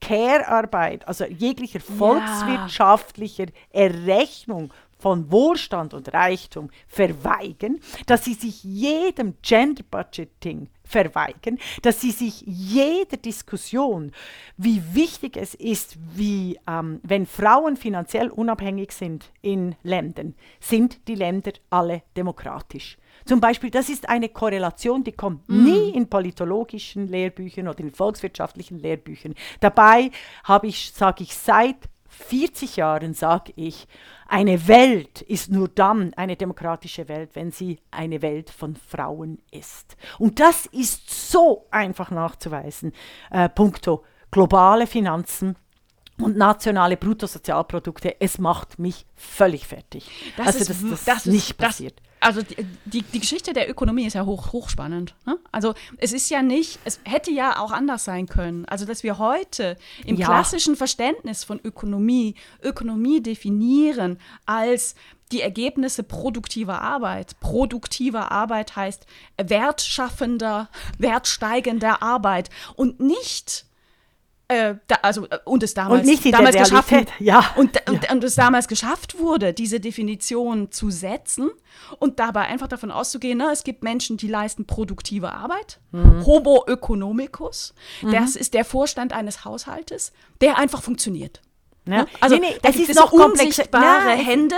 Care-Arbeit, also jeglicher volkswirtschaftlicher Errechnung von Wohlstand und Reichtum verweigern, dass sie sich jedem Gender Budgeting verweigern, dass sie sich jeder Diskussion, wie wichtig es ist, wie ähm, wenn Frauen finanziell unabhängig sind in Ländern, sind die Länder alle demokratisch. Zum Beispiel, das ist eine Korrelation, die kommt mm. nie in politologischen Lehrbüchern oder in volkswirtschaftlichen Lehrbüchern. Dabei habe ich, sage ich, seit 40 Jahren sage ich, eine Welt ist nur dann eine demokratische Welt, wenn sie eine Welt von Frauen ist. Und das ist so einfach nachzuweisen. Äh, puncto globale Finanzen und nationale Bruttosozialprodukte, es macht mich völlig fertig. Das also, ist, dass das, das nicht ist, passiert also die, die, Geschichte der Ökonomie ist ja hoch, hochspannend. Ne? Also es ist ja nicht, es hätte ja auch anders sein können. Also dass wir heute im ja. klassischen Verständnis von Ökonomie Ökonomie definieren als die Ergebnisse produktiver Arbeit. Produktive Arbeit heißt wertschaffender, wertsteigender Arbeit und nicht äh, da, also äh, und es damals, und nicht damals geschafft <laughs> ja. Und, und, ja. und, es damals geschafft wurde, diese Definition zu setzen und dabei einfach davon auszugehen, ne, es gibt Menschen, die leisten produktive Arbeit, mhm. Homo economicus, mhm. das ist der Vorstand eines Haushaltes, der einfach funktioniert. Ja. Ne? Also nee, nee, es ist noch unsichtbare Hände,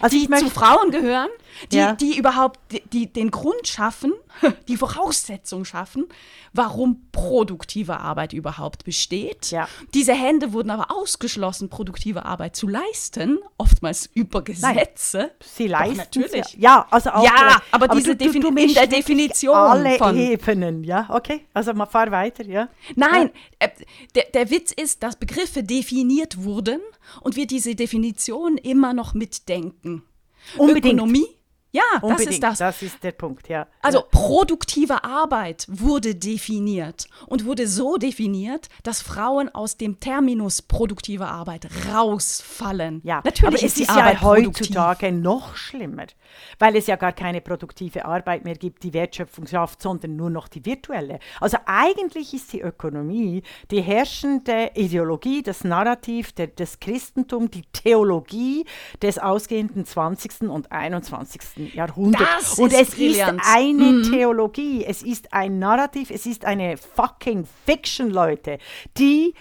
also die zu Frauen gehören, die, ja. die überhaupt die, die, den Grund schaffen, <laughs> die Voraussetzung schaffen, warum produktive Arbeit überhaupt besteht. Ja. Diese Hände wurden aber ausgeschlossen, produktive Arbeit zu leisten, oftmals über Gesetze. Nein, sie leisten natürlich. Ja, also auch ja, aber, aber diese du, du, du in der Definition alle von Ebenen, ja, okay. Also mal fahr weiter, ja. Nein, ja. Äh, der, der Witz ist, dass Begriffe definiert wurden und wir diese Definition immer noch mitdenken. Unbedingt. Ökonomie ja, Unbedingt. das ist das. Das ist der Punkt, ja. Also produktive Arbeit wurde definiert und wurde so definiert, dass Frauen aus dem Terminus produktive Arbeit rausfallen. Ja, natürlich aber ist es ist Arbeit ja heutzutage noch schlimmer, weil es ja gar keine produktive Arbeit mehr gibt, die Wertschöpfung schafft, sondern nur noch die virtuelle. Also eigentlich ist die Ökonomie die herrschende Ideologie, das Narrativ der, des Christentums, die Theologie des ausgehenden 20. und 21 Jahrhundert. Das und es brillant. ist eine mhm. Theologie, es ist ein Narrativ, es ist eine fucking Fiction, Leute, die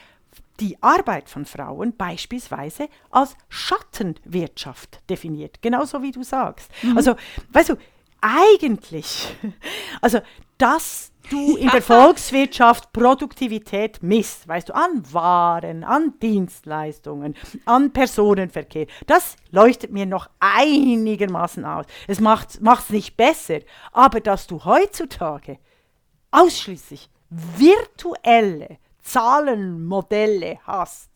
die Arbeit von Frauen beispielsweise als Schattenwirtschaft definiert. Genauso wie du sagst. Mhm. Also, weißt du, eigentlich, <laughs> also das du in der <laughs> Volkswirtschaft Produktivität misst, weißt du, an Waren, an Dienstleistungen, an Personenverkehr, das leuchtet mir noch einigermaßen aus. Es macht es nicht besser, aber dass du heutzutage ausschließlich virtuelle Zahlenmodelle hast,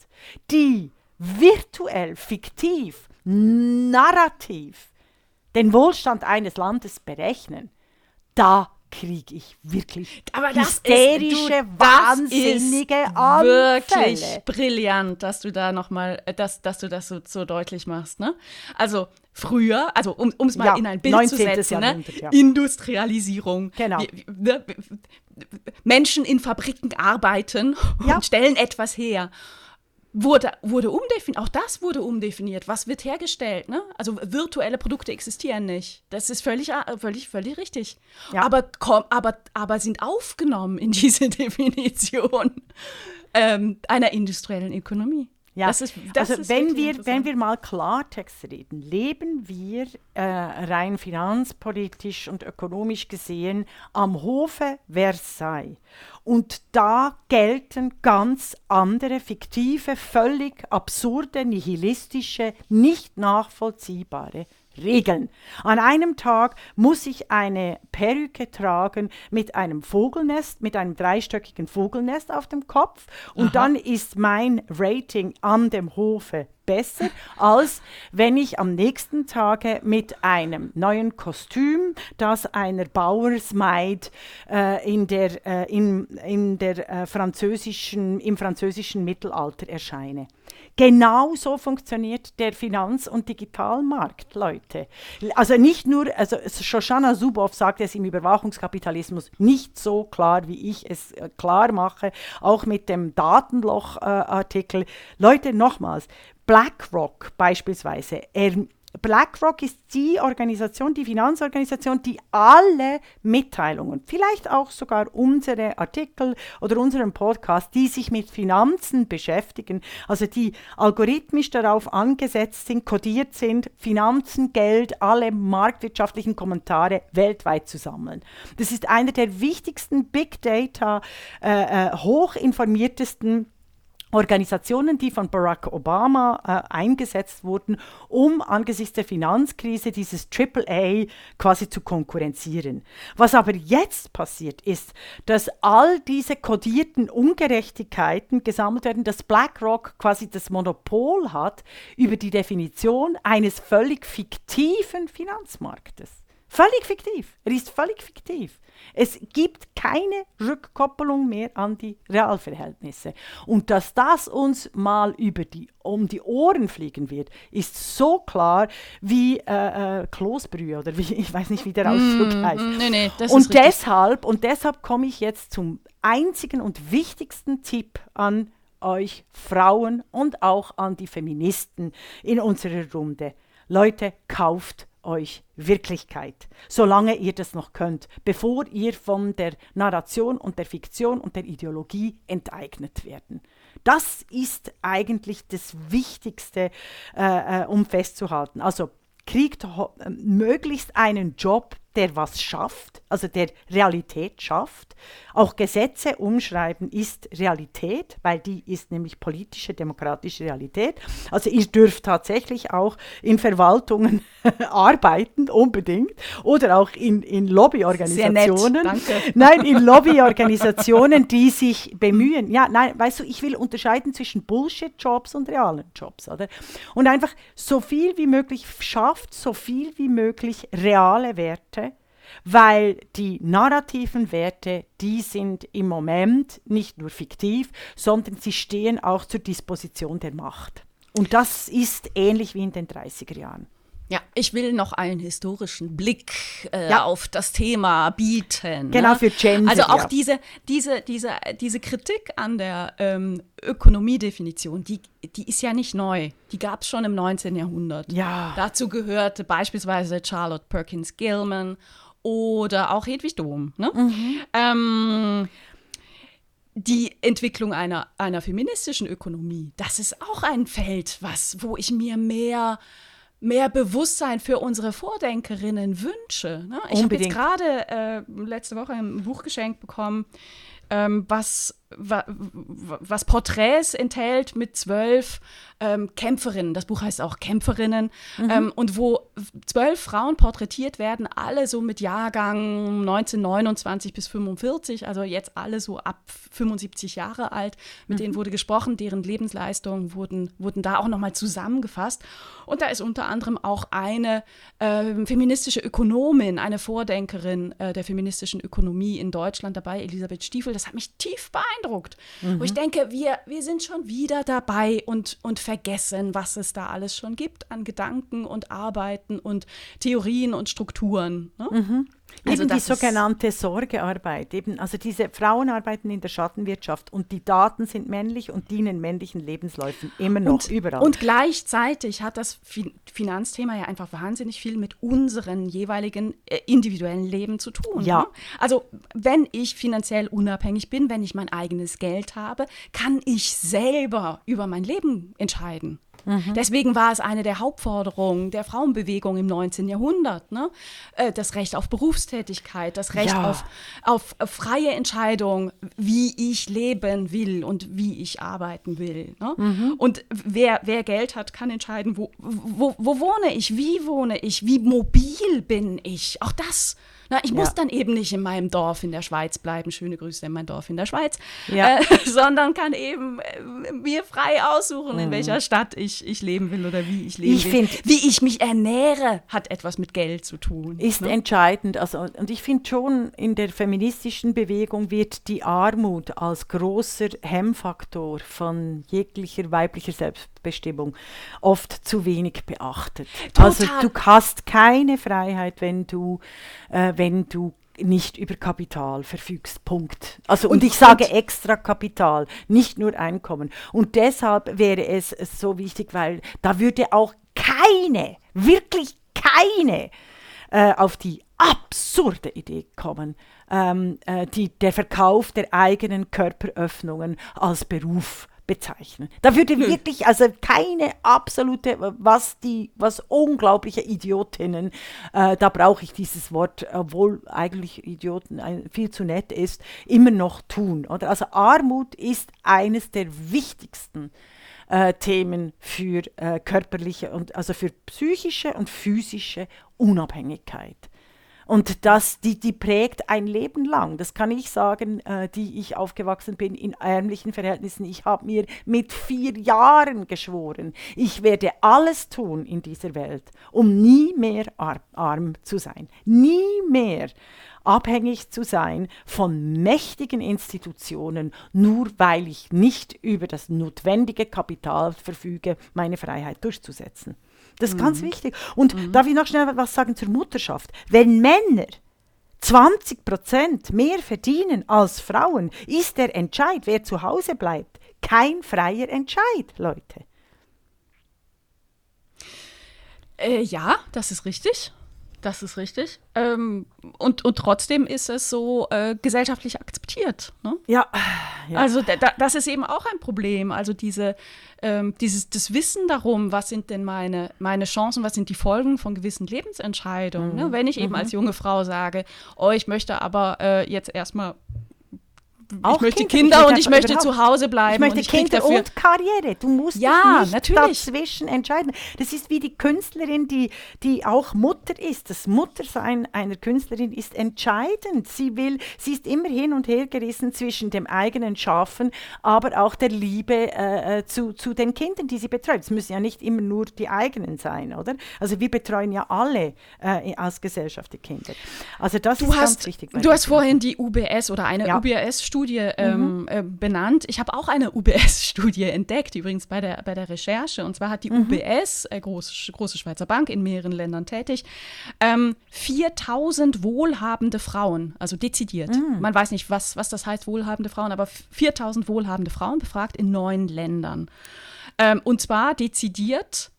die virtuell, fiktiv, narrativ den Wohlstand eines Landes berechnen, da kriege ich wirklich Aber das hysterische, ist, du, wahnsinnige Anfälle. Wirklich brillant, dass du da nochmal, äh, dass, dass du das so, so deutlich machst. Ne? Also früher, also um es mal ja, in ein Bild zu setzen, ne? ja. Industrialisierung. Genau. Ne? Menschen in Fabriken arbeiten ja. und stellen etwas her wurde, wurde umdefiniert. Auch das wurde umdefiniert. Was wird hergestellt? Ne? Also virtuelle Produkte existieren nicht. Das ist völlig, völlig, völlig richtig. Ja. Aber, komm, aber, aber sind aufgenommen in <laughs> diese Definition ähm, einer industriellen Ökonomie. Ja, das ist, das also wenn wir, wenn wir mal Klartext reden, leben wir äh, rein finanzpolitisch und ökonomisch gesehen am Hofe Versailles. Und da gelten ganz andere, fiktive, völlig absurde, nihilistische, nicht nachvollziehbare Regeln. An einem Tag muss ich eine Perücke tragen mit einem Vogelnest, mit einem dreistöckigen Vogelnest auf dem Kopf und Aha. dann ist mein Rating an dem Hofe besser, als wenn ich am nächsten Tage mit einem neuen Kostüm, das einer Bauersmaid äh, in der, äh, in, in der äh, französischen, im französischen Mittelalter erscheine. Genau so funktioniert der Finanz- und Digitalmarkt, Leute. Also nicht nur, also Shoshana Zuboff sagt es im Überwachungskapitalismus nicht so klar, wie ich es äh, klar mache, auch mit dem Datenloch-Artikel. Äh, Leute, nochmals, BlackRock beispielsweise, er BlackRock ist die Organisation, die Finanzorganisation, die alle Mitteilungen, vielleicht auch sogar unsere Artikel oder unseren Podcast, die sich mit Finanzen beschäftigen, also die algorithmisch darauf angesetzt sind, kodiert sind, Finanzen, Geld, alle marktwirtschaftlichen Kommentare weltweit zu sammeln. Das ist einer der wichtigsten Big Data, äh, äh hochinformiertesten Organisationen, die von Barack Obama äh, eingesetzt wurden, um angesichts der Finanzkrise dieses AAA quasi zu konkurrenzieren. Was aber jetzt passiert ist, dass all diese kodierten Ungerechtigkeiten gesammelt werden, dass BlackRock quasi das Monopol hat über die Definition eines völlig fiktiven Finanzmarktes. Völlig fiktiv. Er ist völlig fiktiv. Es gibt keine Rückkoppelung mehr an die Realverhältnisse. Und dass das uns mal über die, um die Ohren fliegen wird, ist so klar wie äh, äh, Kloßbrühe oder wie, <laughs> ich weiß nicht, wie der Ausdruck mm, heißt. Nee, nee, und deshalb, und deshalb komme ich jetzt zum einzigen und wichtigsten Tipp an euch Frauen und auch an die Feministen in unserer Runde. Leute, kauft euch Wirklichkeit, solange ihr das noch könnt, bevor ihr von der Narration und der Fiktion und der Ideologie enteignet werden. Das ist eigentlich das Wichtigste, äh, äh um festzuhalten. Also kriegt möglichst einen Job, der was schafft, also der Realität schafft. Auch Gesetze umschreiben ist Realität, weil die ist nämlich politische, demokratische Realität. Also ihr dürft tatsächlich auch in Verwaltungen <laughs> arbeiten, unbedingt, oder auch in, in Lobbyorganisationen. Danke. <laughs> Nein, in Lobbyorganisationen, die sich bemühen. Ja, nein, weißt du, ich will unterscheiden zwischen Bullshit-Jobs und realen Jobs, oder? Und einfach so viel wie möglich schafft, so viel wie möglich reale Werte weil die narrativen Werte, die sind im Moment nicht nur fiktiv, sondern sie stehen auch zur Disposition der Macht. Und das ist ähnlich wie in den 30er Jahren. Ja, ich will noch einen historischen Blick äh, ja. auf das Thema bieten. Genau, ne? für Gender. Also auch ja. diese, diese, diese, diese Kritik an der ähm, Ökonomiedefinition, die, die ist ja nicht neu. Die gab es schon im 19. Jahrhundert. Ja. Dazu gehörte beispielsweise Charlotte Perkins Gilman oder auch Hedwig Dom. Ne? Mhm. Ähm, die Entwicklung einer, einer feministischen Ökonomie, das ist auch ein Feld, was, wo ich mir mehr, mehr Bewusstsein für unsere Vordenkerinnen wünsche. Ne? Ich habe jetzt gerade äh, letzte Woche ein Buch geschenkt bekommen, ähm, was was Porträts enthält mit zwölf ähm, Kämpferinnen. Das Buch heißt auch Kämpferinnen. Mhm. Ähm, und wo zwölf Frauen porträtiert werden, alle so mit Jahrgang 1929 bis 45, also jetzt alle so ab 75 Jahre alt. Mit mhm. denen wurde gesprochen, deren Lebensleistungen wurden, wurden da auch nochmal zusammengefasst. Und da ist unter anderem auch eine äh, feministische Ökonomin, eine Vordenkerin äh, der feministischen Ökonomie in Deutschland dabei, Elisabeth Stiefel. Das hat mich tief beeindruckt beeindruckt. Mhm. Wo ich denke, wir, wir sind schon wieder dabei und, und vergessen, was es da alles schon gibt an Gedanken und Arbeiten und Theorien und Strukturen. Ne? Mhm. Also eben die sogenannte Sorgearbeit. Eben, also diese Frauen arbeiten in der Schattenwirtschaft und die Daten sind männlich und dienen männlichen Lebensläufen immer noch und, überall. Und gleichzeitig hat das Finanzthema ja einfach wahnsinnig viel mit unseren jeweiligen äh, individuellen Leben zu tun. Ja. Ne? Also wenn ich finanziell unabhängig bin, wenn ich mein eigenes Geld habe, kann ich selber über mein Leben entscheiden. Mhm. Deswegen war es eine der Hauptforderungen der Frauenbewegung im 19. Jahrhundert. Ne? Äh, das Recht auf Berufstätigkeit, das Recht ja. auf, auf, freie Entscheidung, wie ich leben will und wie ich arbeiten will. Ne? Mhm. Und wer, wer Geld hat, kann entscheiden, wo, wo, wo wohne ich, wie wohne ich, wie mobil bin ich. Auch das na, ich muss dann eben nicht in meinem Dorf in der Schweiz bleiben, schöne Grüße in mein Dorf in der Schweiz, ja. äh, <laughs> sondern kann eben äh, mir frei aussuchen, mhm. in welcher Stadt ich, ich leben will oder wie ich leben ich will. Find, wie ich mich ernähre, hat etwas mit Geld zu tun. Ist ne? entscheidend. Also, und ich finde schon, in der feministischen Bewegung wird die Armut als großer Hemmfaktor von jeglicher weiblicher Selbstbestimmung oft zu wenig beachtet. Total. Also du hast keine Freiheit, wenn du äh, wenn du nicht über Kapital verfügst. Punkt. Also und, und ich sage extra Kapital, nicht nur Einkommen. Und deshalb wäre es so wichtig, weil da würde auch keine, wirklich keine, äh, auf die absurde Idee kommen, ähm, äh, die, der Verkauf der eigenen Körperöffnungen als Beruf bezeichnen. Da würde hm. wirklich, also keine absolute, was die, was unglaubliche Idiotinnen, äh, da brauche ich dieses Wort, obwohl eigentlich Idioten ein, viel zu nett ist, immer noch tun. Oder? Also Armut ist eines der wichtigsten äh, Themen für äh, körperliche und also für psychische und physische Unabhängigkeit. Und das, die, die prägt ein Leben lang. Das kann ich sagen, äh, die ich aufgewachsen bin in ärmlichen Verhältnissen. Ich habe mir mit vier Jahren geschworen, ich werde alles tun in dieser Welt, um nie mehr arm, arm zu sein. Nie mehr abhängig zu sein von mächtigen Institutionen, nur weil ich nicht über das notwendige Kapital verfüge, meine Freiheit durchzusetzen. Das ist mhm. ganz wichtig. Und mhm. darf ich noch schnell was sagen zur Mutterschaft? Wenn Männer 20 Prozent mehr verdienen als Frauen, ist der Entscheid, wer zu Hause bleibt, kein freier Entscheid, Leute. Äh, ja, das ist richtig. Das ist richtig. Ähm, und, und trotzdem ist es so äh, gesellschaftlich akzeptiert. Ne? Ja, ja. Also da, das ist eben auch ein Problem. Also diese, ähm, dieses das Wissen darum, was sind denn meine, meine Chancen, was sind die Folgen von gewissen Lebensentscheidungen. Ne? Mhm. Ne? Wenn ich eben mhm. als junge Frau sage, oh, ich möchte aber äh, jetzt erstmal auch ich möchte Kinder, Kinder und ich möchte zu Hause bleiben. Ich möchte Kinder dafür. und Karriere. Du musst ja, nicht natürlich. dazwischen entscheiden. Das ist wie die Künstlerin, die, die auch Mutter ist. Das Muttersein einer Künstlerin ist entscheidend. Sie will, sie ist immer hin und her gerissen zwischen dem eigenen Schaffen, aber auch der Liebe äh, äh, zu, zu den Kindern, die sie betreut. Es müssen ja nicht immer nur die eigenen sein, oder? Also wir betreuen ja alle äh, als Gesellschaft die Kinder. Also das du ist hast, ganz wichtig. Du hast vorhin die UBS oder eine ja. UBS-Studie Studie ähm, mhm. äh, benannt. Ich habe auch eine UBS-Studie entdeckt, übrigens bei der, bei der Recherche. Und zwar hat die mhm. UBS, äh, große, große Schweizer Bank, in mehreren Ländern tätig, ähm, 4000 wohlhabende Frauen, also dezidiert. Mhm. Man weiß nicht, was, was das heißt, wohlhabende Frauen, aber 4000 wohlhabende Frauen befragt in neun Ländern. Ähm, und zwar dezidiert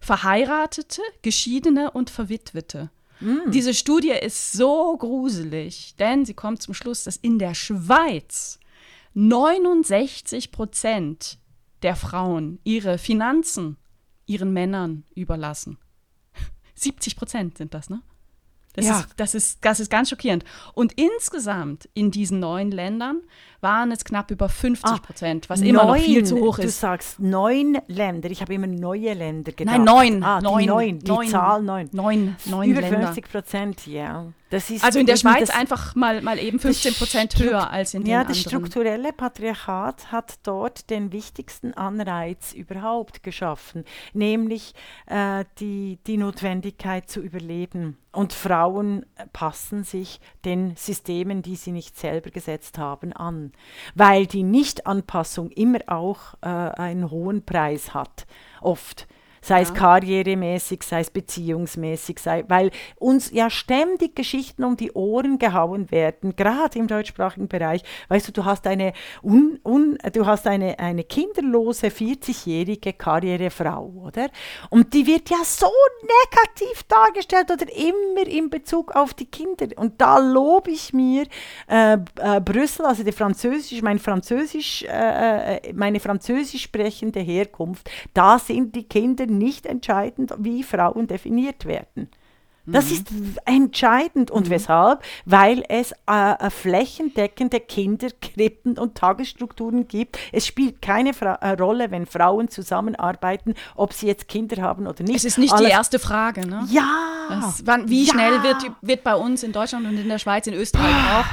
Verheiratete, Geschiedene und Verwitwete. Mm. Diese Studie ist so gruselig, denn sie kommt zum Schluss, dass in der Schweiz 69 Prozent der Frauen ihre Finanzen ihren Männern überlassen. <laughs> 70 Prozent sind das, ne? Das, ja. ist, das, ist, das ist ganz schockierend. Und insgesamt in diesen neun Ländern waren es knapp über 50 Prozent, was ah, immer neun, noch viel zu hoch ist. Du sagst neun Länder, ich habe immer neue Länder gedacht. Nein, neun. Ah, neun, die neun, die neun, Zahl neun. Neun, neun Über Länder. 50 Prozent, ja. Ist, also in der Schweiz einfach mal, mal eben 15 Prozent höher als in den ja, anderen. Ja, das strukturelle Patriarchat hat dort den wichtigsten Anreiz überhaupt geschaffen, nämlich äh, die, die Notwendigkeit zu überleben. Und Frauen passen sich den Systemen, die sie nicht selber gesetzt haben, an, weil die Nichtanpassung immer auch äh, einen hohen Preis hat, oft sei ja. es karrieremäßig, sei es beziehungsmäßig, sei, weil uns ja ständig Geschichten um die Ohren gehauen werden, gerade im deutschsprachigen Bereich. Weißt du, du hast eine, un, un, du hast eine, eine kinderlose 40-jährige Karrierefrau, oder? Und die wird ja so negativ dargestellt oder immer in Bezug auf die Kinder. Und da lobe ich mir äh, äh, Brüssel, also die Französisch, mein Französisch, äh, äh meine französisch sprechende Herkunft. Da sind die Kinder nicht entscheidend, wie Frauen definiert werden. Das mhm. ist entscheidend. Und mhm. weshalb? Weil es äh, flächendeckende Kinderkrippen und Tagesstrukturen gibt. Es spielt keine Fra äh, Rolle, wenn Frauen zusammenarbeiten, ob sie jetzt Kinder haben oder nicht. Es ist nicht Alles die erste Frage, ne? Ja. Das, wann, wie ja. schnell wird, wird bei uns in Deutschland und in der Schweiz, in Österreich auch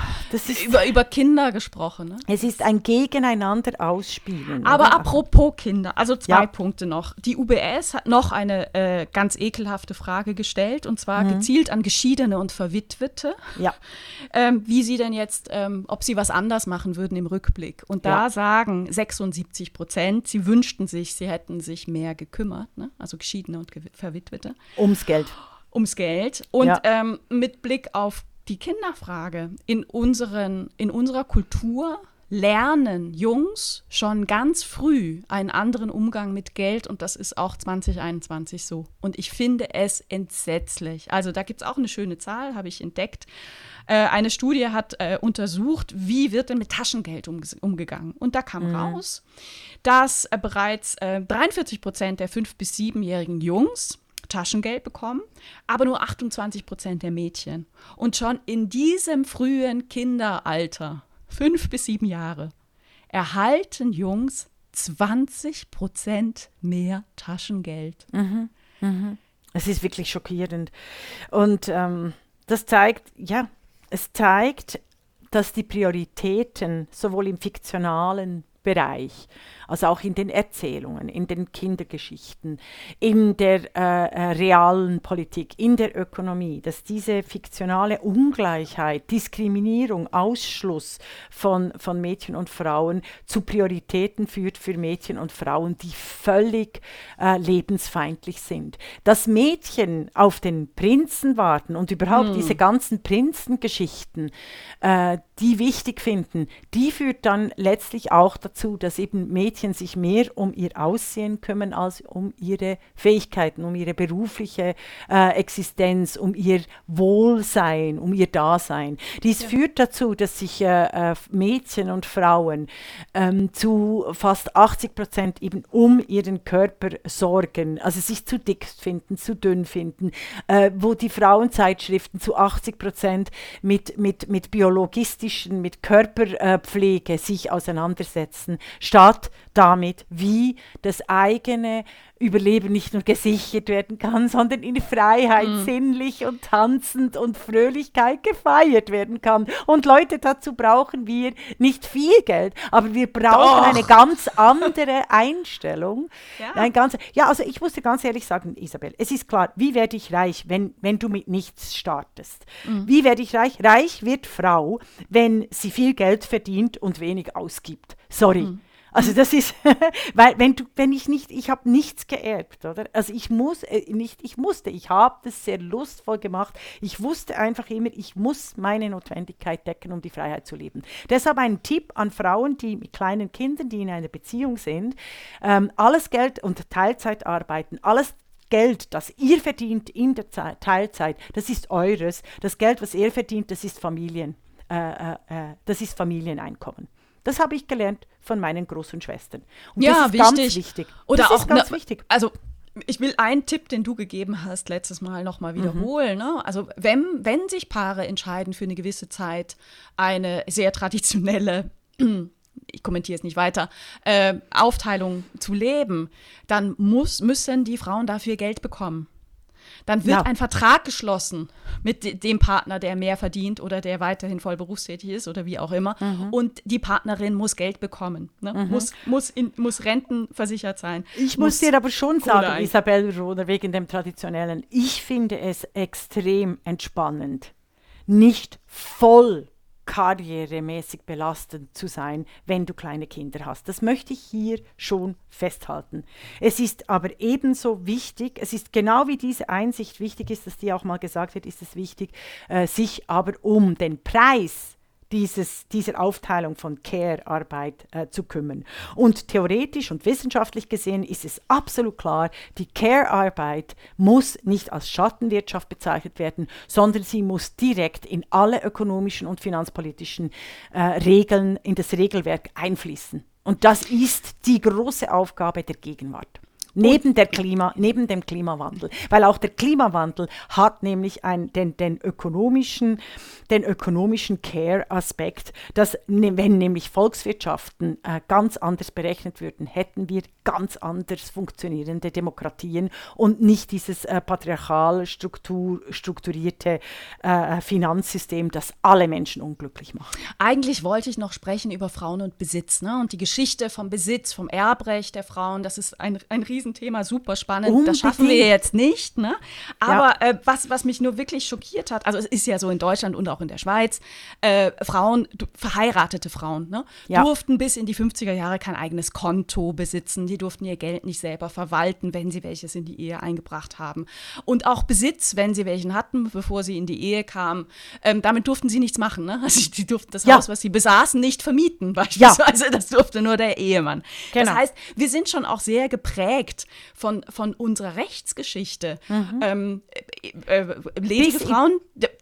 über, über Kinder gesprochen? Ne? Es ist ein Gegeneinander ausspielen. Aber oder? apropos Kinder, also zwei ja. Punkte noch. Die UBS hat noch eine äh, ganz ekelhafte Frage gestellt und zwar mhm. gezielt an Geschiedene und Verwitwete, ja. <laughs> ähm, wie sie denn jetzt, ähm, ob sie was anders machen würden im Rückblick. Und da ja. sagen 76 Prozent, sie wünschten sich, sie hätten sich mehr gekümmert, ne? also Geschiedene und Verwitwete. Ums Geld. Ums Geld. Und ja. ähm, mit Blick auf die Kinderfrage in, unseren, in unserer Kultur lernen Jungs schon ganz früh einen anderen Umgang mit Geld und das ist auch 2021 so. Und ich finde es entsetzlich. Also da gibt es auch eine schöne Zahl, habe ich entdeckt. Äh, eine Studie hat äh, untersucht, wie wird denn mit Taschengeld umge umgegangen. Und da kam mhm. raus, dass äh, bereits 43 Prozent der 5- bis 7-jährigen Jungs Taschengeld bekommen, aber nur 28 Prozent der Mädchen. Und schon in diesem frühen Kinderalter fünf bis sieben Jahre, erhalten Jungs 20 Prozent mehr Taschengeld. Mhm. Mhm. Es ist wirklich schockierend. Und ähm, das zeigt, ja, es zeigt, dass die Prioritäten sowohl im fiktionalen Bereich also auch in den Erzählungen, in den Kindergeschichten, in der äh, äh, realen Politik, in der Ökonomie, dass diese fiktionale Ungleichheit, Diskriminierung, Ausschluss von, von Mädchen und Frauen zu Prioritäten führt für Mädchen und Frauen, die völlig äh, lebensfeindlich sind. Dass Mädchen auf den Prinzen warten und überhaupt hm. diese ganzen Prinzengeschichten, äh, die wichtig finden, die führt dann letztlich auch dazu, dass eben Mädchen sich mehr um ihr Aussehen kümmern als um ihre Fähigkeiten, um ihre berufliche äh, Existenz, um ihr Wohlsein, um ihr Dasein. Dies ja. führt dazu, dass sich äh, äh Mädchen und Frauen ähm, zu fast 80 Prozent eben um ihren Körper sorgen, also sich zu dick finden, zu dünn finden, äh, wo die Frauenzeitschriften zu 80 Prozent mit, mit, mit biologistischen, mit Körperpflege sich auseinandersetzen, statt damit, wie das eigene Überleben nicht nur gesichert werden kann, sondern in Freiheit, mhm. sinnlich und tanzend und Fröhlichkeit gefeiert werden kann. Und Leute, dazu brauchen wir nicht viel Geld, aber wir brauchen Doch. eine ganz andere Einstellung. Ja. Ein ganz, ja, also ich muss dir ganz ehrlich sagen, Isabel, es ist klar, wie werde ich reich, wenn, wenn du mit nichts startest? Mhm. Wie werde ich reich? Reich wird Frau, wenn sie viel Geld verdient und wenig ausgibt. Sorry. Mhm. Also das ist, <laughs> weil wenn du, wenn ich nicht, ich habe nichts geerbt, oder? Also ich muss äh, nicht, ich musste, ich habe das sehr lustvoll gemacht. Ich wusste einfach immer, ich muss meine Notwendigkeit decken, um die Freiheit zu leben. Deshalb ein Tipp an Frauen, die mit kleinen Kindern, die in einer Beziehung sind, ähm, alles Geld und Teilzeit arbeiten, alles Geld, das ihr verdient in der Zeit, Teilzeit, das ist eures. Das Geld, was ihr verdient, das ist Familien, äh, äh, äh das ist Familieneinkommen. Das habe ich gelernt von meinen großen Schwestern. Und ja, das ist wichtig. ganz wichtig. Oder das auch ganz ne, wichtig. Also ich will einen Tipp, den du gegeben hast, letztes Mal nochmal mhm. wiederholen. Mhm. Ne? Also wenn, wenn sich Paare entscheiden, für eine gewisse Zeit eine sehr traditionelle <clears throat> ich kommentiere es nicht weiter, äh, Aufteilung zu leben, dann muss, müssen die Frauen dafür Geld bekommen. Dann wird ja. ein Vertrag geschlossen mit dem Partner, der mehr verdient oder der weiterhin voll berufstätig ist oder wie auch immer. Mhm. Und die Partnerin muss Geld bekommen, ne? mhm. muss, muss, in, muss rentenversichert sein. Ich muss, muss dir aber schon sagen, Isabel Roder, wegen dem Traditionellen, ich finde es extrem entspannend, nicht voll karrieremäßig belastend zu sein, wenn du kleine Kinder hast. Das möchte ich hier schon festhalten. Es ist aber ebenso wichtig, es ist genau wie diese Einsicht wichtig ist, dass die auch mal gesagt wird, ist es wichtig, äh, sich aber um den Preis dieses, dieser Aufteilung von Care-Arbeit äh, zu kümmern. Und theoretisch und wissenschaftlich gesehen ist es absolut klar, die Care-Arbeit muss nicht als Schattenwirtschaft bezeichnet werden, sondern sie muss direkt in alle ökonomischen und finanzpolitischen äh, Regeln, in das Regelwerk einfließen. Und das ist die große Aufgabe der Gegenwart. Neben, der Klima, neben dem Klimawandel. Weil auch der Klimawandel hat nämlich ein, den, den ökonomischen, den ökonomischen Care-Aspekt, dass ne, wenn nämlich Volkswirtschaften äh, ganz anders berechnet würden, hätten wir ganz anders funktionierende Demokratien und nicht dieses äh, patriarchal struktur, strukturierte äh, Finanzsystem, das alle Menschen unglücklich macht. Eigentlich wollte ich noch sprechen über Frauen und Besitz ne? und die Geschichte vom Besitz, vom Erbrecht der Frauen. Das ist ein, ein Riesenthema, super spannend. Unbedingt. Das schaffen wir jetzt nicht. Ne? Aber ja. äh, was, was mich nur wirklich schockiert hat, also es ist ja so in Deutschland und auch in der Schweiz, äh, Frauen, verheiratete Frauen, ne, ja. durften bis in die 50er Jahre kein eigenes Konto besitzen. Die durften ihr Geld nicht selber verwalten, wenn sie welches in die Ehe eingebracht haben. Und auch Besitz, wenn sie welchen hatten, bevor sie in die Ehe kamen, ähm, damit durften sie nichts machen. Ne? <laughs> Also sie durften das ja. Haus, was sie besaßen, nicht vermieten, <laughs> beispielsweise. Das durfte nur der Ehemann. Genau. Das heißt, wir sind schon auch sehr geprägt geprägt von, von unserer Rechtsgeschichte. Mhm. Ähm, äh, äh, ledige Frauen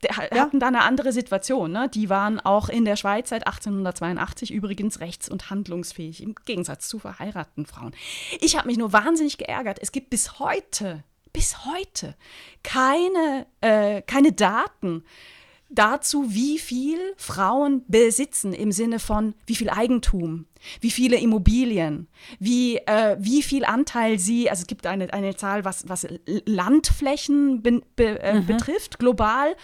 hatten ja. da eine andere Situation. Ne? Die waren auch in der Schweiz seit 1882 übrigens rechts- und handlungsfähig, im Gegensatz zu verheirateten Frauen. Ich habe mich nur wahnsinnig geärgert. Es gibt bis heute, bis heute keine, äh, keine Daten dazu, wie viel Frauen besitzen im Sinne von wie viel Eigentum, wie viele Immobilien, wie, äh, wie viel Anteil sie, also es gibt eine, eine Zahl, was, was Landflächen be, be, äh, mhm. betrifft, global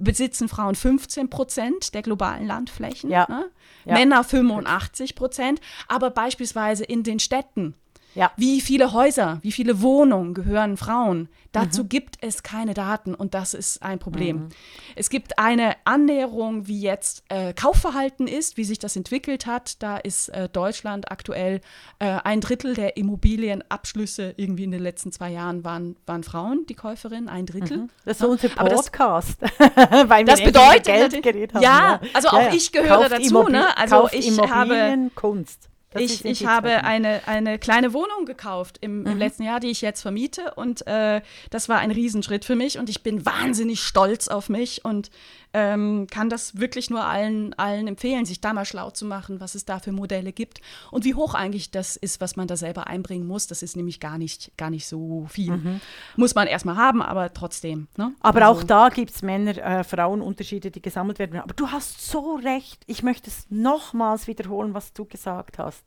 besitzen Frauen 15 Prozent der globalen Landflächen, ja. Ne? Ja. Männer 85 Prozent, aber beispielsweise in den Städten Ja. Wie viele Häuser, wie viele Wohnungen gehören Frauen? Dazu mhm. gibt es keine Daten und das ist ein Problem. Mhm. Es gibt eine Annäherung, wie jetzt äh, Kaufverhalten ist, wie sich das entwickelt hat. Da ist äh, Deutschland aktuell äh, ein Drittel der Immobilienabschlüsse irgendwie in den letzten zwei Jahren waren, waren Frauen, die Käuferinnen, ein Drittel. Mhm. Das ist so unser Podcast. <laughs> Das, Weil das bedeutet, Geld geredet haben, ja, also ja, auch ja. ich gehöre Kauft dazu. Ne? Also ich habe Kunst. Ich, ich habe eine, eine kleine Wohnung gekauft im, im mhm. letzten Jahr, die ich jetzt vermiete. Und äh, das war ein Riesenschritt für mich. Und ich bin wahnsinnig stolz auf mich und ähm, kann das wirklich nur allen, allen empfehlen, sich da mal schlau zu machen, was es da für Modelle gibt und wie hoch eigentlich das ist, was man da selber einbringen muss. Das ist nämlich gar nicht, gar nicht so viel. Mhm. Muss man erstmal haben, aber trotzdem. Ne? Aber also, auch da gibt es Männer-Frauen-Unterschiede, äh, die gesammelt werden. Aber du hast so recht. Ich möchte es nochmals wiederholen, was du gesagt hast.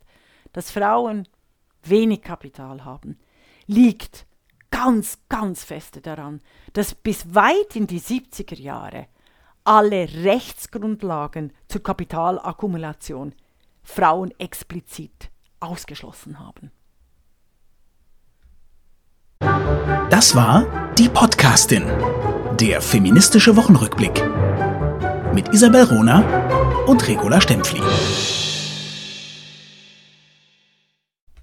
Dass Frauen wenig Kapital haben, liegt ganz, ganz feste daran, dass bis weit in die 70er Jahre alle Rechtsgrundlagen zur Kapitalakkumulation Frauen explizit ausgeschlossen haben. Das war die Podcastin, der feministische Wochenrückblick mit Isabel Rona und Regula Stempfli.